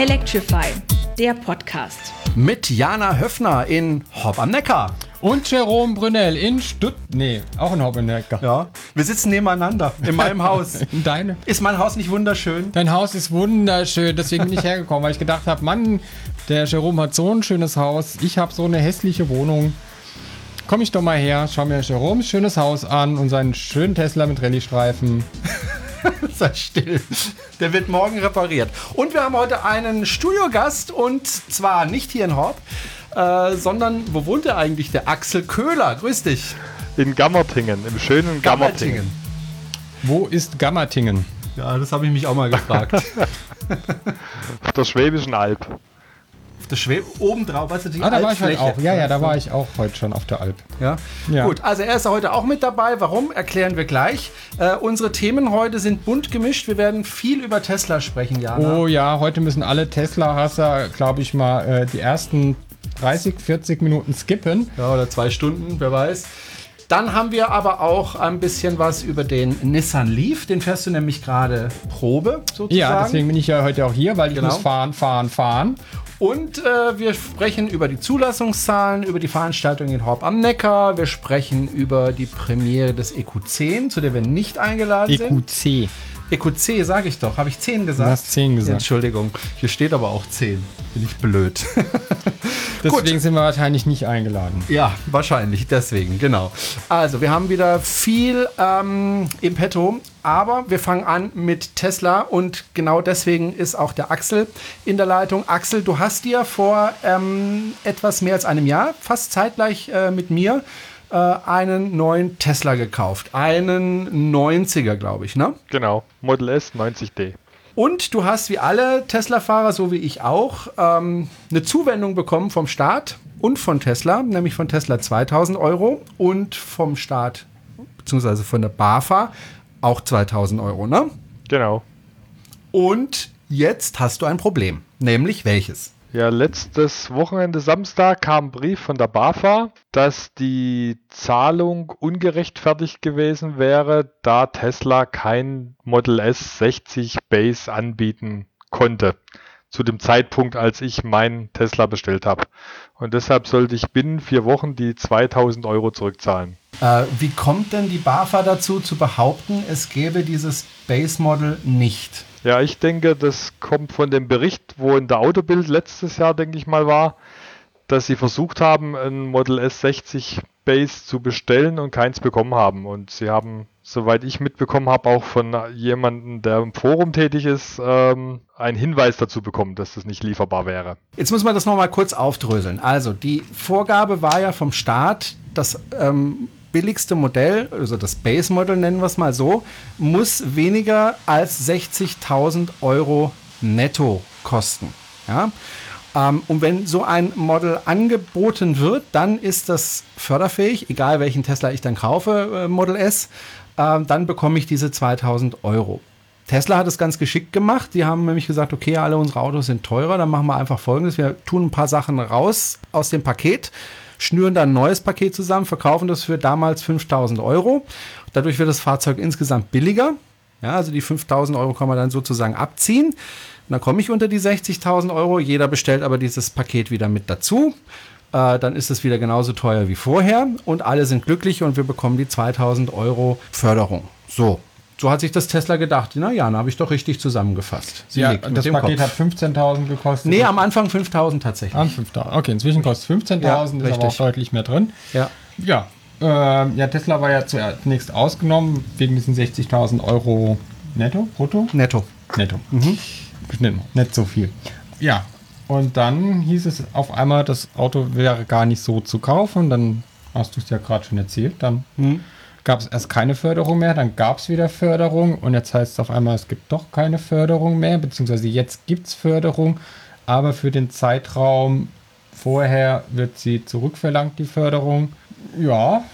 Electrify, der Podcast. Mit Jana Höfner in Hopp am Neckar. Und Jerome Brunel in Stutt. Nee, auch in Hopp am Neckar. Ja, wir sitzen nebeneinander in meinem Haus. In deine. Ist mein Haus nicht wunderschön? Dein Haus ist wunderschön, deswegen bin ich hergekommen, weil ich gedacht habe, Mann, der Jerome hat so ein schönes Haus, ich habe so eine hässliche Wohnung. Komm ich doch mal her, schau mir Jeroms schönes Haus an und seinen schönen Tesla mit Rallye-Streifen. Sei still. Der wird morgen repariert. Und wir haben heute einen Studiogast und zwar nicht hier in Horb, äh, sondern wo wohnt er eigentlich? Der Axel Köhler. Grüß dich. In Gammertingen, im schönen Gammertingen. Wo ist Gammertingen? Ja, das habe ich mich auch mal gefragt. Auf der Schwäbischen Alb. Das schwebt oben drauf, weißt du, die Ah, da war ich Altfläche. auch. Ja, ja, da war ich auch heute schon auf der Alp. Ja? Ja. Gut, also er ist heute auch mit dabei. Warum, erklären wir gleich. Äh, unsere Themen heute sind bunt gemischt. Wir werden viel über Tesla sprechen, Jana. Oh ja, heute müssen alle Tesla-Hasser, glaube ich mal, äh, die ersten 30, 40 Minuten skippen. Ja, oder zwei Stunden, wer weiß. Dann haben wir aber auch ein bisschen was über den Nissan Leaf. Den fährst du nämlich gerade Probe, sozusagen. Ja, deswegen bin ich ja heute auch hier, weil ich Genau. muss fahren, fahren, fahren. Und äh, wir sprechen über die Zulassungszahlen, über die Veranstaltung in Horb am Neckar. Wir sprechen über die Premiere des EQ10, zu der wir nicht eingeladen sind. EQC. EQC, sage ich doch. Habe ich 10 gesagt? Du hast 10 gesagt. Entschuldigung, hier steht aber auch 10. Bin ich blöd. Deswegen sind wir wahrscheinlich nicht eingeladen. ja, wahrscheinlich, deswegen, genau. Also, wir haben wieder viel ähm, im Petto, aber wir fangen an mit Tesla und genau deswegen ist auch der Axel in der Leitung. Axel, du hast dir vor ähm, etwas mehr als einem Jahr, fast zeitgleich äh, mit mir, äh, einen neuen Tesla gekauft. Einen 90er, glaube ich, ne? Genau, Model S 90D. Und du hast wie alle Tesla-Fahrer, so wie ich auch, ähm, eine Zuwendung bekommen vom Staat und von Tesla, nämlich von Tesla 2000 Euro und vom Staat, beziehungsweise von der BAFA, auch 2000 Euro, ne? Genau. Und jetzt hast du ein Problem, nämlich welches? Ja, letztes Wochenende Samstag kam ein Brief von der BAFA, dass die Zahlung ungerechtfertigt gewesen wäre, da Tesla kein Model S 60 Base anbieten konnte. Zu dem Zeitpunkt, als ich meinen Tesla bestellt habe. Und deshalb sollte ich binnen vier Wochen die 2000 Euro zurückzahlen. Äh, wie kommt denn die BAFA dazu, zu behaupten, es gäbe dieses Base-Model nicht? Ja, ich denke, das kommt von dem Bericht, wo in der Autobild letztes Jahr, denke ich mal, war, dass sie versucht haben, ein Model S60 Base zu bestellen und keins bekommen haben. Und sie haben, soweit ich mitbekommen habe, auch von jemandem, der im Forum tätig ist, ähm, einen Hinweis dazu bekommen, dass das nicht lieferbar wäre. Jetzt muss man das nochmal kurz aufdröseln. Also die Vorgabe war ja vom Staat, das ähm, billigste Modell, also das Base-Modell nennen wir es mal so, muss weniger als 60.000 Euro netto kosten. Ja? Ähm, und wenn so ein Model angeboten wird, dann ist das förderfähig, egal welchen Tesla ich dann kaufe, äh, Model S, ähm, dann bekomme ich diese 2000 Euro. Tesla hat es ganz geschickt gemacht. Die haben nämlich gesagt, okay, alle unsere Autos sind teurer, dann machen wir einfach folgendes. Wir tun ein paar Sachen raus aus dem Paket, schnüren dann ein neues Paket zusammen, verkaufen das für damals 5000 Euro. Dadurch wird das Fahrzeug insgesamt billiger. Ja, also die 5000 Euro kann man dann sozusagen abziehen. Und dann komme ich unter die 60.000 Euro. Jeder bestellt aber dieses Paket wieder mit dazu. Äh, dann ist es wieder genauso teuer wie vorher und alle sind glücklich und wir bekommen die 2000 Euro Förderung. So. So hat sich das Tesla gedacht. Na ja, dann habe ich doch richtig zusammengefasst. Sie Ja, das Paket Kopf. hat 15.000 gekostet. Nee, am Anfang 5000 tatsächlich. An 5.000. Okay, inzwischen kostet es 15.000, Ja, ist aber richtig. auch deutlich mehr drin. Ja. Ja, ähm, ja, Tesla war ja zunächst ausgenommen wegen diesen 60.000 Euro netto, brutto? Netto. Netto. Nicht, nicht so viel. Ja, und dann hieß es auf einmal, das Auto wäre gar nicht so zu kaufen. Dann hast du es ja gerade schon erzählt. Dann gab es erst keine Förderung mehr, dann gab es wieder Förderung und jetzt heißt es auf einmal, es gibt doch keine Förderung mehr, beziehungsweise jetzt gibt es Förderung, aber für den Zeitraum vorher wird sie zurückverlangt, die Förderung. Ja.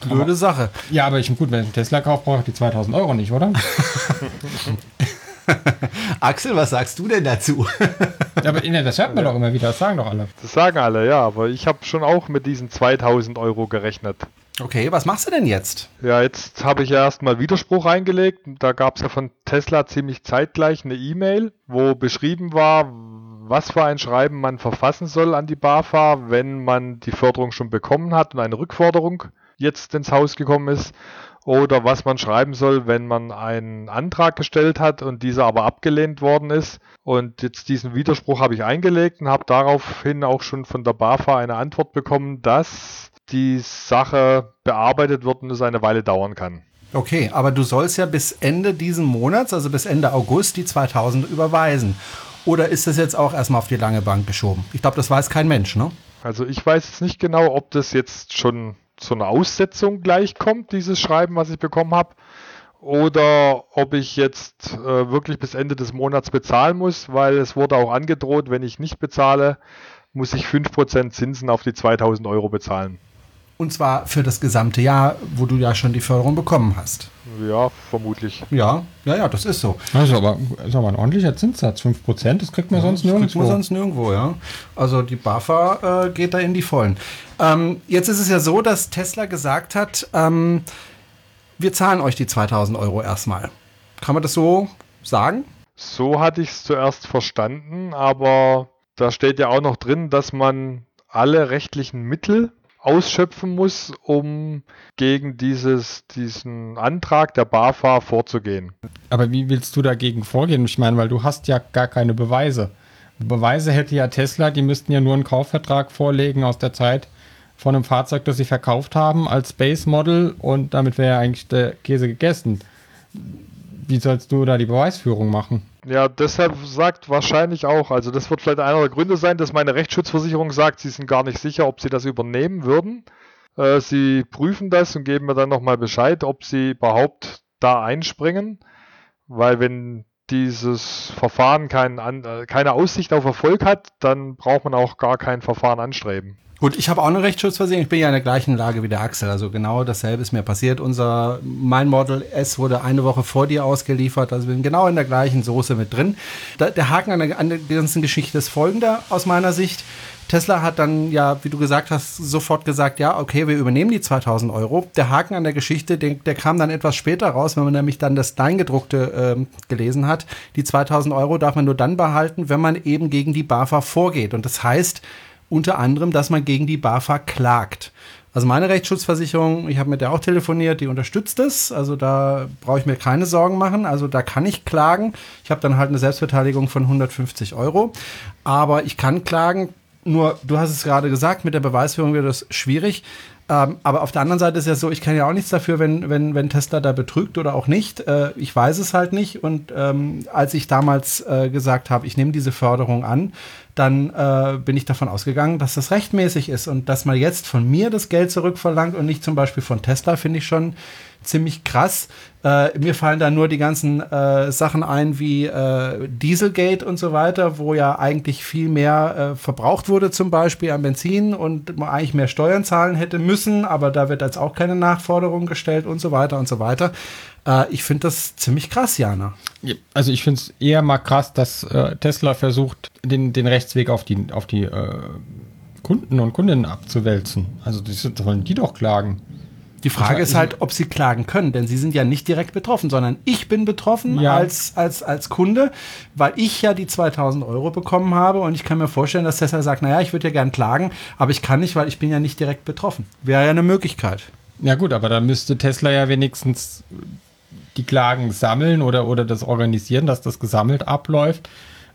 Blöde Sache. Ja, aber ich gut, wenn ich einen Tesla kaufe, brauche ich die 2000 Euro nicht, oder? Axel, was sagst du denn dazu? aber ne, das hört man doch immer wieder, das sagen doch alle. Das sagen alle, ja, aber ich habe schon auch mit diesen 2000 Euro gerechnet. Okay, was machst du denn jetzt? Ja, jetzt habe ich ja erstmal Widerspruch eingelegt. Da gab es ja von Tesla ziemlich zeitgleich eine E-Mail, wo beschrieben war, was für ein Schreiben man verfassen soll an die BAFA, wenn man die Förderung schon bekommen hat und eine Rückforderung jetzt ins Haus gekommen ist. Oder was man schreiben soll, wenn man einen Antrag gestellt hat und dieser aber abgelehnt worden ist. Und jetzt diesen Widerspruch habe ich eingelegt und habe daraufhin auch schon von der BAFA eine Antwort bekommen, dass die Sache bearbeitet wird und es eine Weile dauern kann. Okay, aber du sollst ja bis Ende diesen Monats, also bis Ende August, die 2000 überweisen. Oder ist das jetzt auch erstmal auf die lange Bank geschoben? Ich glaube, das weiß kein Mensch, ne? Also ich weiß jetzt nicht genau, ob das jetzt schon zu einer Aussetzung gleichkommt, dieses Schreiben, was ich bekommen habe, oder ob ich jetzt äh, wirklich bis Ende des Monats bezahlen muss, weil es wurde auch angedroht, wenn ich nicht bezahle, muss ich 5% Zinsen auf die 2000 Euro bezahlen. Und zwar für das gesamte Jahr, wo du ja schon die Förderung bekommen hast. Ja, vermutlich. Ja, ja, ja, das ist so. Also aber, ist aber ein ordentlicher Zinssatz, 5%, das kriegt man sonst Das kriegt nirgendwo. man sonst nirgendwo, ja. Also die BAFA äh, geht da in die Vollen. Ähm, jetzt ist es ja so, dass Tesla gesagt hat, ähm, wir zahlen euch die 2000 Euro erstmal. Kann man das so sagen? So hatte ich es zuerst verstanden, aber da steht ja auch noch drin, dass man alle rechtlichen Mittel ausschöpfen muss, um gegen dieses, diesen Antrag der BAFA vorzugehen. Aber wie willst du dagegen vorgehen? Ich meine, weil du hast ja gar keine Beweise. Beweise hätte ja Tesla, die müssten ja nur einen Kaufvertrag vorlegen aus der Zeit von einem Fahrzeug, das sie verkauft haben als Base Model und damit wäre ja eigentlich der Käse gegessen. Wie sollst du da die Beweisführung machen? Ja, deshalb sagt wahrscheinlich auch, also das wird vielleicht einer der Gründe sein, dass meine Rechtsschutzversicherung sagt, sie sind gar nicht sicher, ob sie das übernehmen würden. Äh, sie prüfen das und geben mir dann nochmal Bescheid, ob sie überhaupt da einspringen, weil wenn dieses Verfahren kein, an- äh, keine Aussicht auf Erfolg hat, dann braucht man auch gar kein Verfahren anstreben. Gut, ich habe auch eine Rechtsschutzversicherung. Ich bin ja in der gleichen Lage wie der Axel. Also genau dasselbe ist mir passiert. Unser, mein Model S wurde eine Woche vor dir ausgeliefert. Also sind genau in der gleichen Soße mit drin. Da, der Haken an der, an der ganzen Geschichte ist folgender aus meiner Sicht. Tesla hat dann ja, wie du gesagt hast, sofort gesagt, ja, okay, wir übernehmen die 2000 Euro. Der Haken an der Geschichte, der, der kam dann etwas später raus, wenn man nämlich dann das Kleingedruckte ähm, gelesen hat. Die 2000 Euro darf man nur dann behalten, wenn man eben gegen die BAFA vorgeht. Und das heißt unter anderem, dass man gegen die BAFA klagt. Also meine Rechtsschutzversicherung, ich habe mit der auch telefoniert, die unterstützt es. Also da brauche ich mir keine Sorgen machen. Also da kann ich klagen. Ich habe dann halt eine Selbstbeteiligung von 150 Euro. Aber ich kann klagen. Nur, du hast es gerade gesagt, mit der Beweisführung wird das schwierig. Ähm, aber auf der anderen Seite ist ja so, ich kann ja auch nichts dafür, wenn, wenn, wenn Tesla da betrügt oder auch nicht. Äh, ich weiß es halt nicht. Und ähm, als ich damals äh, gesagt habe, ich nehme diese Förderung an, dann äh, bin ich davon ausgegangen, dass das rechtmäßig ist. Und dass man jetzt von mir das Geld zurückverlangt und nicht zum Beispiel von Tesla, finde ich schon ziemlich krass. Äh, mir fallen da nur die ganzen äh, Sachen ein wie äh, Dieselgate und so weiter, wo ja eigentlich viel mehr äh, verbraucht wurde zum Beispiel an Benzin und man eigentlich mehr Steuern zahlen hätte müssen, aber da wird jetzt auch keine Nachforderung gestellt und so weiter und so weiter. Äh, ich finde das ziemlich krass, Jana. Ja, Also ich finde es eher mal krass, dass äh, Tesla versucht, den, den Rechtsweg auf die, auf die Kunden und Kundinnen abzuwälzen. Also das sollen die doch klagen. Die Frage ist halt, ob sie klagen können, denn sie sind ja nicht direkt betroffen, sondern ich bin betroffen Ja. als, als, als Kunde, weil ich ja die 2000 Euro bekommen habe und ich kann mir vorstellen, dass Tesla sagt, naja, ich würde ja gern klagen, aber ich kann nicht, weil ich bin ja nicht direkt betroffen. Wäre ja eine Möglichkeit. Ja gut, aber da müsste Tesla ja wenigstens die Klagen sammeln oder, oder das organisieren, dass das gesammelt abläuft,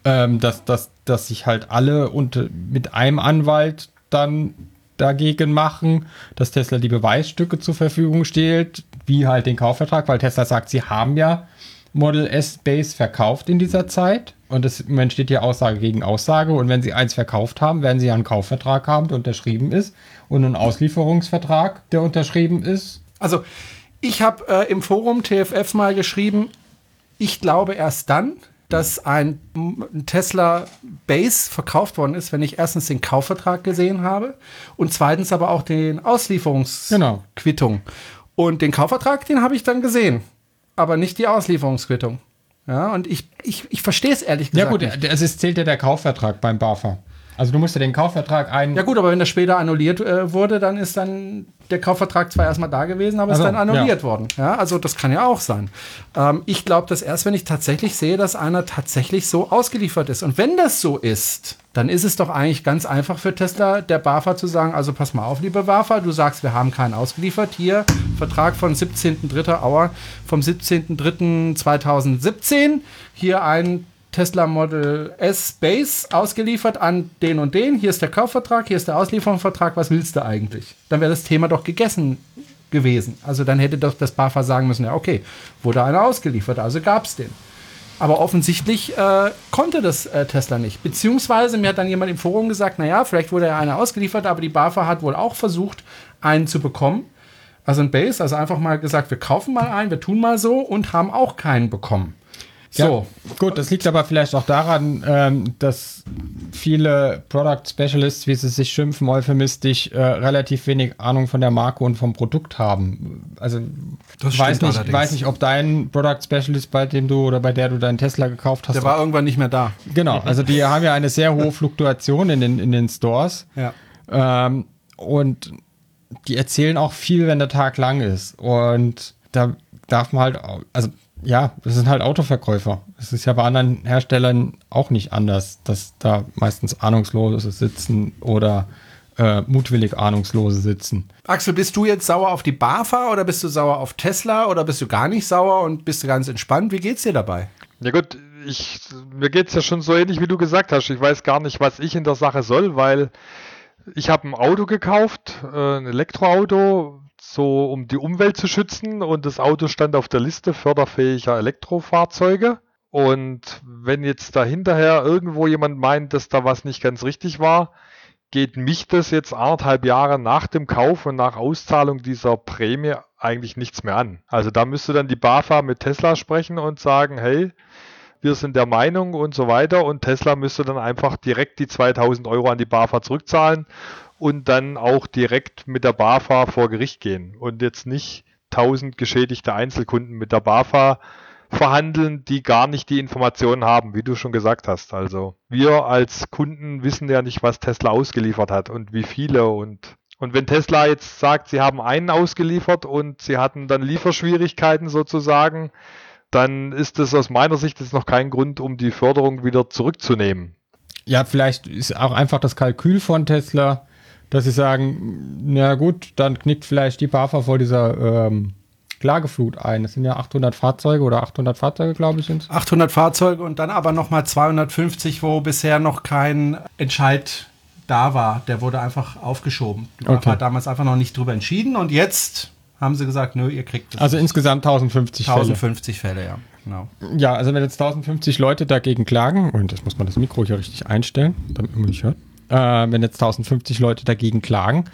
ähm, dass, dass, dass sich halt alle und mit einem Anwalt dann dagegen machen, dass Tesla die Beweisstücke zur Verfügung stellt, wie halt den Kaufvertrag, weil Tesla sagt, sie haben ja Model S Base verkauft in dieser Zeit und es im Moment steht hier Aussage gegen Aussage und wenn sie eins verkauft haben, werden sie ja einen Kaufvertrag haben, der unterschrieben ist und einen Auslieferungsvertrag, der unterschrieben ist. Also, ich habe äh, im Forum TFF mal geschrieben, ich glaube erst dann, dass ein Tesla Base verkauft worden ist, wenn ich erstens den Kaufvertrag gesehen habe und zweitens aber auch den Auslieferungsquittung. Und den Kaufvertrag, den habe ich dann gesehen, aber nicht die Auslieferungsquittung. Ja, und ich, ich, ich verstehe es ehrlich Ja gesagt gut, nicht. es ist, zählt ja der Kaufvertrag beim BAFA. Also du musst ja den Kaufvertrag ein. Ja gut, aber wenn das später annulliert äh, wurde, dann ist dann der Kaufvertrag zwar erstmal da gewesen, aber Also, ist dann annulliert ja. worden. Ja, also das kann ja auch sein. Ähm, ich glaube das erst, wenn ich tatsächlich sehe, dass einer tatsächlich so ausgeliefert ist. Und wenn das so ist, dann ist es doch eigentlich ganz einfach für Tesla, der BAFA zu sagen, also pass mal auf, liebe BAFA, du sagst, wir haben keinen ausgeliefert. Hier, Vertrag von 17.3. Auer vom 17.3.2017. Hier ein Tesla Model S Base ausgeliefert an den und den. Hier ist der Kaufvertrag, hier ist der Auslieferungsvertrag. Was willst du eigentlich? Dann wäre das Thema doch gegessen gewesen. Also dann hätte doch das BAFA sagen müssen, ja okay, wurde einer ausgeliefert, also gab es den. Aber offensichtlich äh, konnte das äh, Tesla nicht. Beziehungsweise mir hat dann jemand im Forum gesagt, naja, vielleicht wurde ja einer ausgeliefert, aber die BAFA hat wohl auch versucht, einen zu bekommen. Also ein Base, also einfach mal gesagt, wir kaufen mal einen, wir tun mal so und haben auch keinen bekommen. So, Ja, gut, das liegt aber vielleicht auch daran, ähm, dass viele Product Specialists, wie sie sich schimpfen, euphemistisch, äh, relativ wenig Ahnung von der Marke und vom Produkt haben. Also Das ich weiß nicht, allerdings. weiß nicht, ob dein Product Specialist, bei dem du oder bei der du deinen Tesla gekauft hast, der war irgendwann nicht mehr da. genau. Also die haben ja eine sehr hohe Fluktuation in den in den Stores. Ja. Ähm, und die erzählen auch viel, wenn der Tag lang ist. Und da darf man halt, also ja, das sind halt Autoverkäufer. Es ist ja bei anderen Herstellern auch nicht anders, dass da meistens Ahnungslose sitzen oder äh, mutwillig Ahnungslose sitzen. Axel, bist du jetzt sauer auf die BAFA oder bist du sauer auf Tesla oder bist du gar nicht sauer und bist du ganz entspannt? Wie geht's dir dabei? Ja gut, ich, mir geht es ja schon so ähnlich, wie du gesagt hast. Ich weiß gar nicht, was ich in der Sache soll, weil ich habe ein Auto gekauft, äh, ein Elektroauto, so um die Umwelt zu schützen und das Auto stand auf der Liste förderfähiger Elektrofahrzeuge. Und wenn jetzt da hinterher irgendwo jemand meint, dass da was nicht ganz richtig war, geht mich das jetzt anderthalb Jahre nach dem Kauf und nach Auszahlung dieser Prämie eigentlich nichts mehr an. Also da müsste dann die BAFA mit Tesla sprechen und sagen, hey, wir sind der Meinung und so weiter und Tesla müsste dann einfach direkt die 2000 Euro an die BAFA zurückzahlen und dann auch direkt mit der BAFA vor Gericht gehen und jetzt nicht 1000 geschädigte Einzelkunden mit der BAFA verhandeln, die gar nicht die Informationen haben, wie du schon gesagt hast. Also wir als Kunden wissen ja nicht, was Tesla ausgeliefert hat und wie viele und und wenn Tesla jetzt sagt, sie haben einen ausgeliefert und sie hatten dann Lieferschwierigkeiten sozusagen, dann ist das aus meiner Sicht jetzt noch kein Grund, um die Förderung wieder zurückzunehmen. Ja, vielleicht ist auch einfach das Kalkül von Tesla, dass sie sagen, na gut, dann knickt vielleicht die BAFA vor dieser ähm, Klageflut ein. Das sind ja 800 Fahrzeuge oder 800 Fahrzeuge, glaube ich, sind 800 Fahrzeuge und dann aber nochmal 250, wo bisher noch kein Entscheid da war. Der wurde einfach aufgeschoben. Die BAFA Okay. hat damals einfach noch nicht drüber entschieden und jetzt haben sie gesagt, nö, ihr kriegt es. Also insgesamt 1050 Fälle. 1050 Fälle, ja. Genau. Ja, also wenn jetzt 1050 Leute dagegen klagen, und jetzt muss man das Mikro hier richtig einstellen, damit man nicht hört, äh, wenn jetzt 1050 Leute dagegen klagen,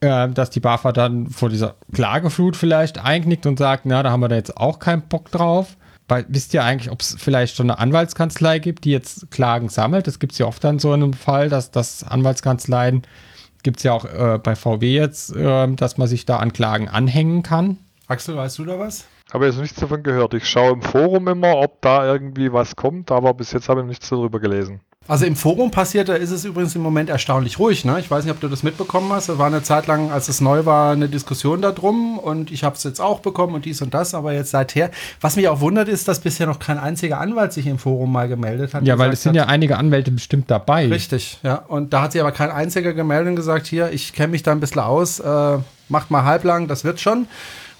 äh, dass die BAFA dann vor dieser Klageflut vielleicht einknickt und sagt, na, da haben wir da jetzt auch keinen Bock drauf. Weil, wisst ihr eigentlich, ob es vielleicht schon eine Anwaltskanzlei gibt, die jetzt Klagen sammelt? Das gibt es ja oft dann so in einem Fall, dass, dass Anwaltskanzleien, gibt es ja auch äh, bei VW jetzt, äh, dass man sich da an Klagen anhängen kann. Axel, weißt du da was? Habe jetzt nichts davon gehört. Ich schaue im Forum immer, ob da irgendwie was kommt, aber bis jetzt habe ich nichts darüber gelesen. Also im Forum passiert, da ist es übrigens im Moment erstaunlich ruhig. Ne? Ich weiß nicht, ob du das mitbekommen hast. Da war eine Zeit lang, als es neu war, eine Diskussion darum und ich habe es jetzt auch bekommen und dies und das, aber jetzt seither. Was mich auch wundert, ist, dass bisher noch kein einziger Anwalt sich im Forum mal gemeldet hat. Ja, weil es sind ja einige Anwälte bestimmt dabei. Richtig, ja. Und da hat sich aber kein einziger gemeldet und gesagt, hier, ich kenne mich da ein bisschen aus, äh, macht mal halblang, das wird schon.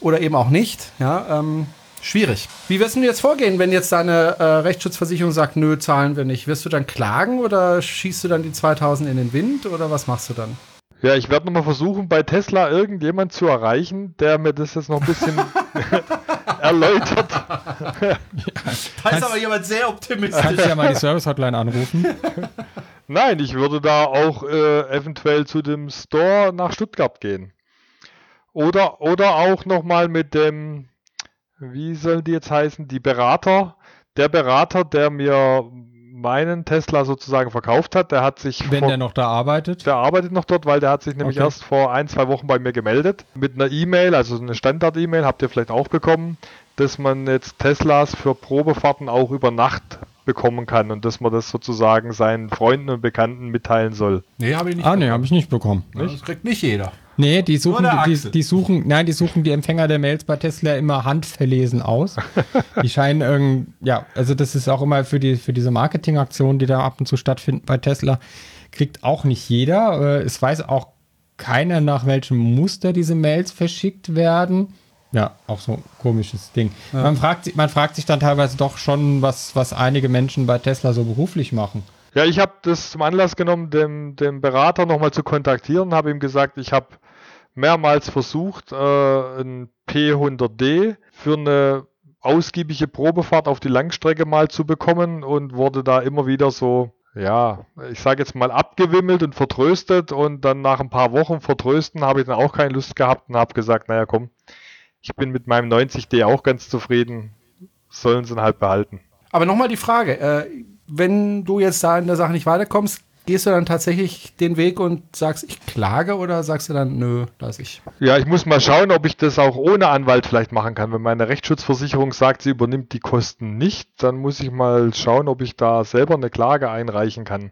Oder eben auch nicht. Ja, ähm, schwierig. Wie wirst du jetzt vorgehen, wenn jetzt deine äh, Rechtsschutzversicherung sagt, nö, zahlen wir nicht? Wirst du dann klagen oder schießt du dann die 2000 in den Wind oder was machst du dann? Ja, ich werde nochmal versuchen, bei Tesla irgendjemand zu erreichen, der mir das jetzt noch ein bisschen erläutert. Da ist aber jemand sehr optimistisch. Kannst du ja mal die Service-Hotline anrufen. Nein, ich würde da auch äh, eventuell zu dem Store nach Stuttgart gehen. Oder, oder auch nochmal mit dem, wie sollen die jetzt heißen, die Berater. Der Berater, der mir meinen Tesla sozusagen verkauft hat, der hat sich Wenn vor- der noch da arbeitet. der arbeitet noch dort, weil der hat sich nämlich Okay. erst vor ein, zwei Wochen bei mir gemeldet. Mit einer E-Mail, also eine Standard-E-Mail, habt ihr vielleicht auch bekommen, dass man jetzt Teslas für Probefahrten auch über Nacht bekommen kann und dass man das sozusagen seinen Freunden und Bekannten mitteilen soll. Nee, habe ich nicht. Ah, nee, habe ich nicht bekommen. Ja, Das kriegt nicht jeder. Nee, die suchen, die, die suchen, nein, die suchen die Empfänger der Mails bei Tesla immer handverlesen aus. die scheinen irgend, ja, also das ist auch immer für die, für diese Marketingaktionen, die da ab und zu stattfinden bei Tesla, kriegt auch nicht jeder. Äh, Es weiß auch keiner, nach welchem Muster diese Mails verschickt werden. Ja, auch so ein komisches Ding. Man, fragt, sich- man fragt sich dann teilweise doch schon, was, was einige Menschen bei Tesla so beruflich machen. Ja, ich habe das zum Anlass genommen, dem, dem Berater nochmal zu kontaktieren, habe ihm gesagt, ich habe mehrmals versucht, äh, ein P100D für eine ausgiebige Probefahrt auf die Langstrecke mal zu bekommen und wurde da immer wieder so, ja, ich sage jetzt mal abgewimmelt und vertröstet und dann nach ein paar Wochen vertrösten habe ich dann auch keine Lust gehabt und habe gesagt, naja komm, ich bin mit meinem 90D auch ganz zufrieden, sollen sie ihn halt behalten. Aber nochmal die Frage, äh, wenn du jetzt da in der Sache nicht weiterkommst, gehst du dann tatsächlich den Weg und sagst, ich klage oder sagst du dann, nö, lass ich. Ja, ich muss mal schauen, ob ich das auch ohne Anwalt vielleicht machen kann. Wenn meine Rechtsschutzversicherung sagt, sie übernimmt die Kosten nicht, dann muss ich mal schauen, ob ich da selber eine Klage einreichen kann.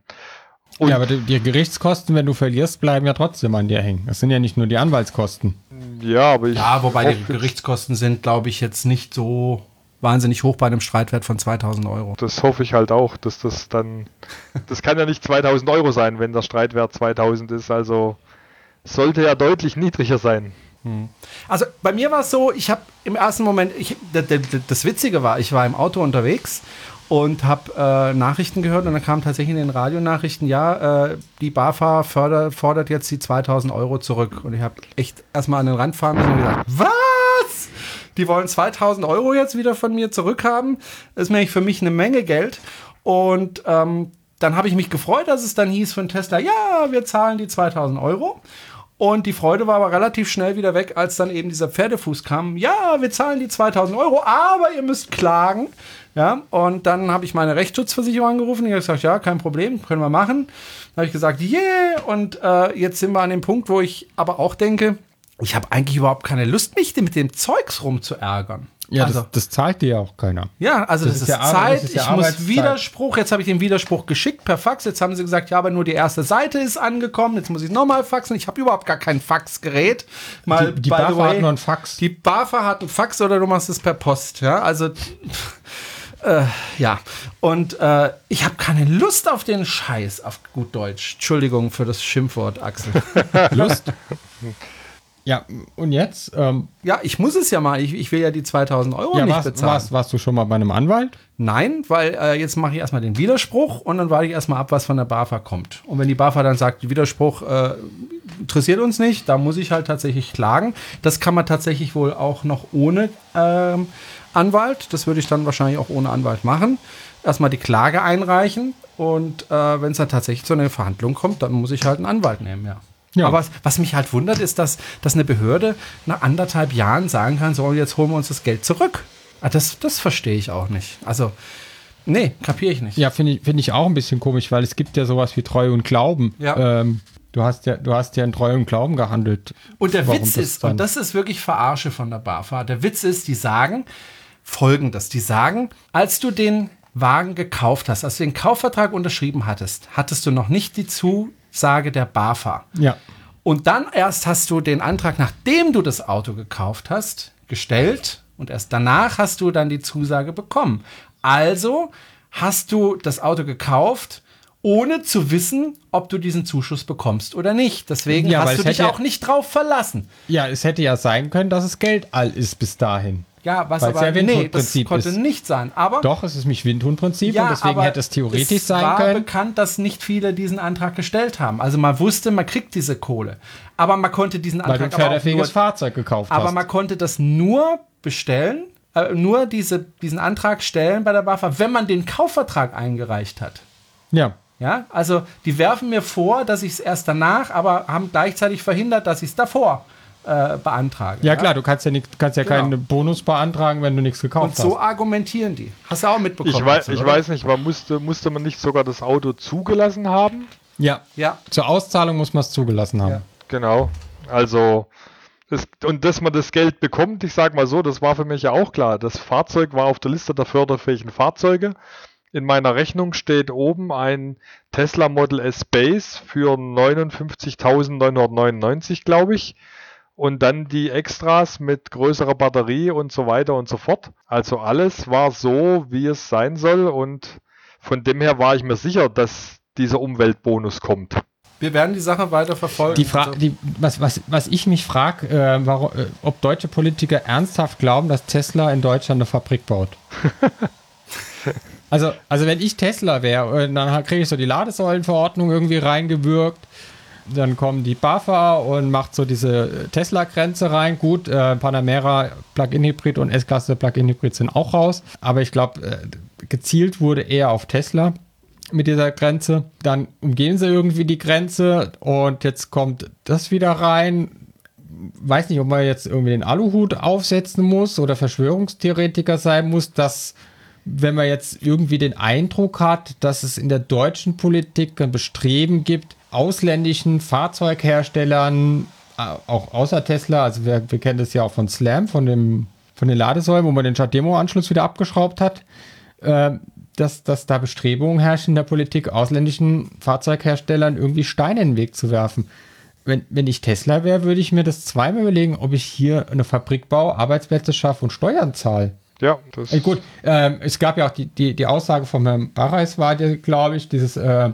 Und- ja, aber die, die Gerichtskosten, wenn du verlierst, bleiben ja trotzdem an dir hängen. Das sind ja nicht nur die Anwaltskosten. Ja, aber ich. Ja, wobei die Gerichtskosten sind, glaube ich, jetzt nicht so wahnsinnig hoch bei einem Streitwert von 2000 Euro. Das hoffe ich halt auch, dass das dann. Das kann ja nicht 2000 Euro sein, wenn der Streitwert 2000 ist. Also sollte ja deutlich niedriger sein. Also bei mir war es so, ich habe im ersten Moment, ich, das Witzige war, ich war im Auto unterwegs und habe äh, Nachrichten gehört und dann kam tatsächlich in den Radionachrichten, ja, äh, die BAFA förder, fordert jetzt die 2000 Euro zurück. Und ich habe echt erstmal an den Rand fahren müssen und gesagt, was? Die wollen 2000 Euro jetzt wieder von mir zurückhaben? Das ist nämlich für mich eine Menge Geld. Und ähm, dann habe ich mich gefreut, dass es dann hieß von Tesla, ja, wir zahlen die 2000 Euro. Und die Freude war aber relativ schnell wieder weg, als dann eben dieser Pferdefuß kam. Ja, wir zahlen die 2000 Euro, aber ihr müsst klagen. Ja, und dann habe ich meine Rechtsschutzversicherung angerufen. Die hat gesagt, ja, kein Problem, können wir machen. Dann habe ich gesagt, yeah. Und äh, jetzt sind wir an dem Punkt, wo ich aber auch denke, ich habe eigentlich überhaupt keine Lust, mich mit dem Zeugs rumzuärgern. Ja, also, das, das zahlt dir ja auch keiner. ja, also das, Das ist, ist Zeit. das ist ich muss. Widerspruch. Jetzt habe ich den Widerspruch geschickt per Fax. Jetzt haben sie gesagt, ja, aber nur die erste Seite ist angekommen. Jetzt muss ich nochmal faxen. Ich habe überhaupt gar kein Faxgerät. Mal, Die, die BAFA hat nur ein Fax. Die BAFA hat ein Fax oder du machst es per Post. Ja, also äh, ja. Und äh, ich habe keine Lust auf den Scheiß auf gut Deutsch. Entschuldigung für das Schimpfwort, Axel. Lust. Ja, und jetzt? Ähm, ja, ich muss es ja mal. Ich, ich will ja die 2000 Euro ja, nicht warst, bezahlen. warst, warst du schon mal bei einem Anwalt? Nein, weil äh, jetzt mache ich erstmal den Widerspruch und dann warte ich erstmal ab, was von der BAFA kommt. Und wenn die BAFA dann sagt, Widerspruch äh, interessiert uns nicht, da muss ich halt tatsächlich klagen. Das kann man tatsächlich wohl auch noch ohne ähm, Anwalt. Das würde ich dann wahrscheinlich auch ohne Anwalt machen. Erstmal die Klage einreichen und äh, wenn es dann tatsächlich zu einer Verhandlung kommt, dann muss ich halt einen Anwalt nehmen, ja. Ja. Aber was, was mich halt wundert, ist, dass, dass eine Behörde nach anderthalb Jahren sagen kann, so, jetzt holen wir uns das Geld zurück. Ah, das, das verstehe ich auch nicht. Also, nee, kapiere ich nicht. Ja, finde ich, finde ich auch ein bisschen komisch, weil es gibt ja sowas wie Treue und Glauben. Ja. Ähm, du hast ja, du hast ja in Treue und Glauben gehandelt. Und der Warum Witz ist, und das ist wirklich Verarsche von der BAFA, der Witz ist, die sagen folgendes, die sagen, als du den Wagen gekauft hast, als du den Kaufvertrag unterschrieben hattest, hattest du noch nicht die Zusage der BAFA. Ja. Und dann erst hast du den Antrag, nachdem du das Auto gekauft hast, gestellt und erst danach hast du dann die Zusage bekommen. Also hast du das Auto gekauft, ohne zu wissen, ob du diesen Zuschuss bekommst oder nicht. Deswegen Ja, hast es du dich auch nicht drauf verlassen. Ja, es hätte ja sein können, dass es Geld all ist bis dahin. Ja, was Weil es aber ja nee, das konnte ist. nicht sein. Aber Doch, es ist mich Windhundprinzip und deswegen aber hätte es theoretisch es sein war können. bekannt, dass nicht viele diesen Antrag gestellt haben. Also man wusste, man kriegt diese Kohle. Aber man konnte diesen Weil du ein Antrag aber auch förderfähiges Fahrzeug gekauft aber hast. man konnte das nur bestellen, äh, nur diese, diesen Antrag stellen bei der BAFA, wenn man den Kaufvertrag eingereicht hat. ja. Ja, also die werfen mir vor, dass ich es erst danach, aber haben gleichzeitig verhindert, dass ich es davor äh, beantrage. ja, klar, du kannst ja, nicht, kannst ja Genau. keinen Bonus beantragen, wenn du nichts gekauft Und so hast. argumentieren die. Hast du auch mitbekommen? Ich, wei Axel, ich weiß nicht, man musste, musste man nicht sogar das Auto zugelassen haben? Ja. Ja, Zur Auszahlung muss man es zugelassen haben. Ja. Genau. Also, es, und dass man das Geld bekommt, ich sag mal so, das war für mich ja auch klar. Das Fahrzeug war auf der Liste der förderfähigen Fahrzeuge. In meiner Rechnung steht oben ein Tesla Model S Base für 59.999, glaube ich. Und dann die Extras mit größerer Batterie und so weiter und so fort. Also alles war so, wie es sein soll. Und von dem her war ich mir sicher, dass dieser Umweltbonus kommt. Wir werden die Sache weiter verfolgen. Die Fra die, was, was, was ich mich frage, äh, äh, ob deutsche Politiker ernsthaft glauben, dass Tesla in Deutschland eine Fabrik baut. also, also wenn ich Tesla wäre, äh, dann kriege ich so die Ladesäulenverordnung irgendwie reingewirkt. Dann kommen die BAFA und macht so diese Tesla-Grenze rein. Gut, äh, Panamera Plug-in-Hybrid und S-Klasse Plug-in-Hybrid sind auch raus. Aber ich glaube, äh, gezielt wurde eher auf Tesla mit dieser Grenze. Dann umgehen sie irgendwie die Grenze und jetzt kommt das wieder rein. Weiß nicht, ob man jetzt irgendwie den Aluhut aufsetzen muss oder Verschwörungstheoretiker sein muss, dass wenn man jetzt irgendwie den Eindruck hat, dass es in der deutschen Politik ein Bestreben gibt, ausländischen Fahrzeugherstellern, äh, auch außer Tesla, also wir, wir kennen das ja auch von Slam, von, dem, von den Ladesäulen, wo man den Chart-Demo-Anschluss wieder abgeschraubt hat, äh, dass, dass da Bestrebungen herrschen in der Politik, ausländischen Fahrzeugherstellern irgendwie Steine in den Weg zu werfen. Wenn, wenn ich Tesla wäre, würde ich mir das zweimal überlegen, ob ich hier eine Fabrik baue, Arbeitsplätze schaffe und Steuern zahle. Ja, das Gut, ähm, es gab ja auch die, die, die Aussage von Herrn Barreis, war ja, glaube ich, dieses, äh,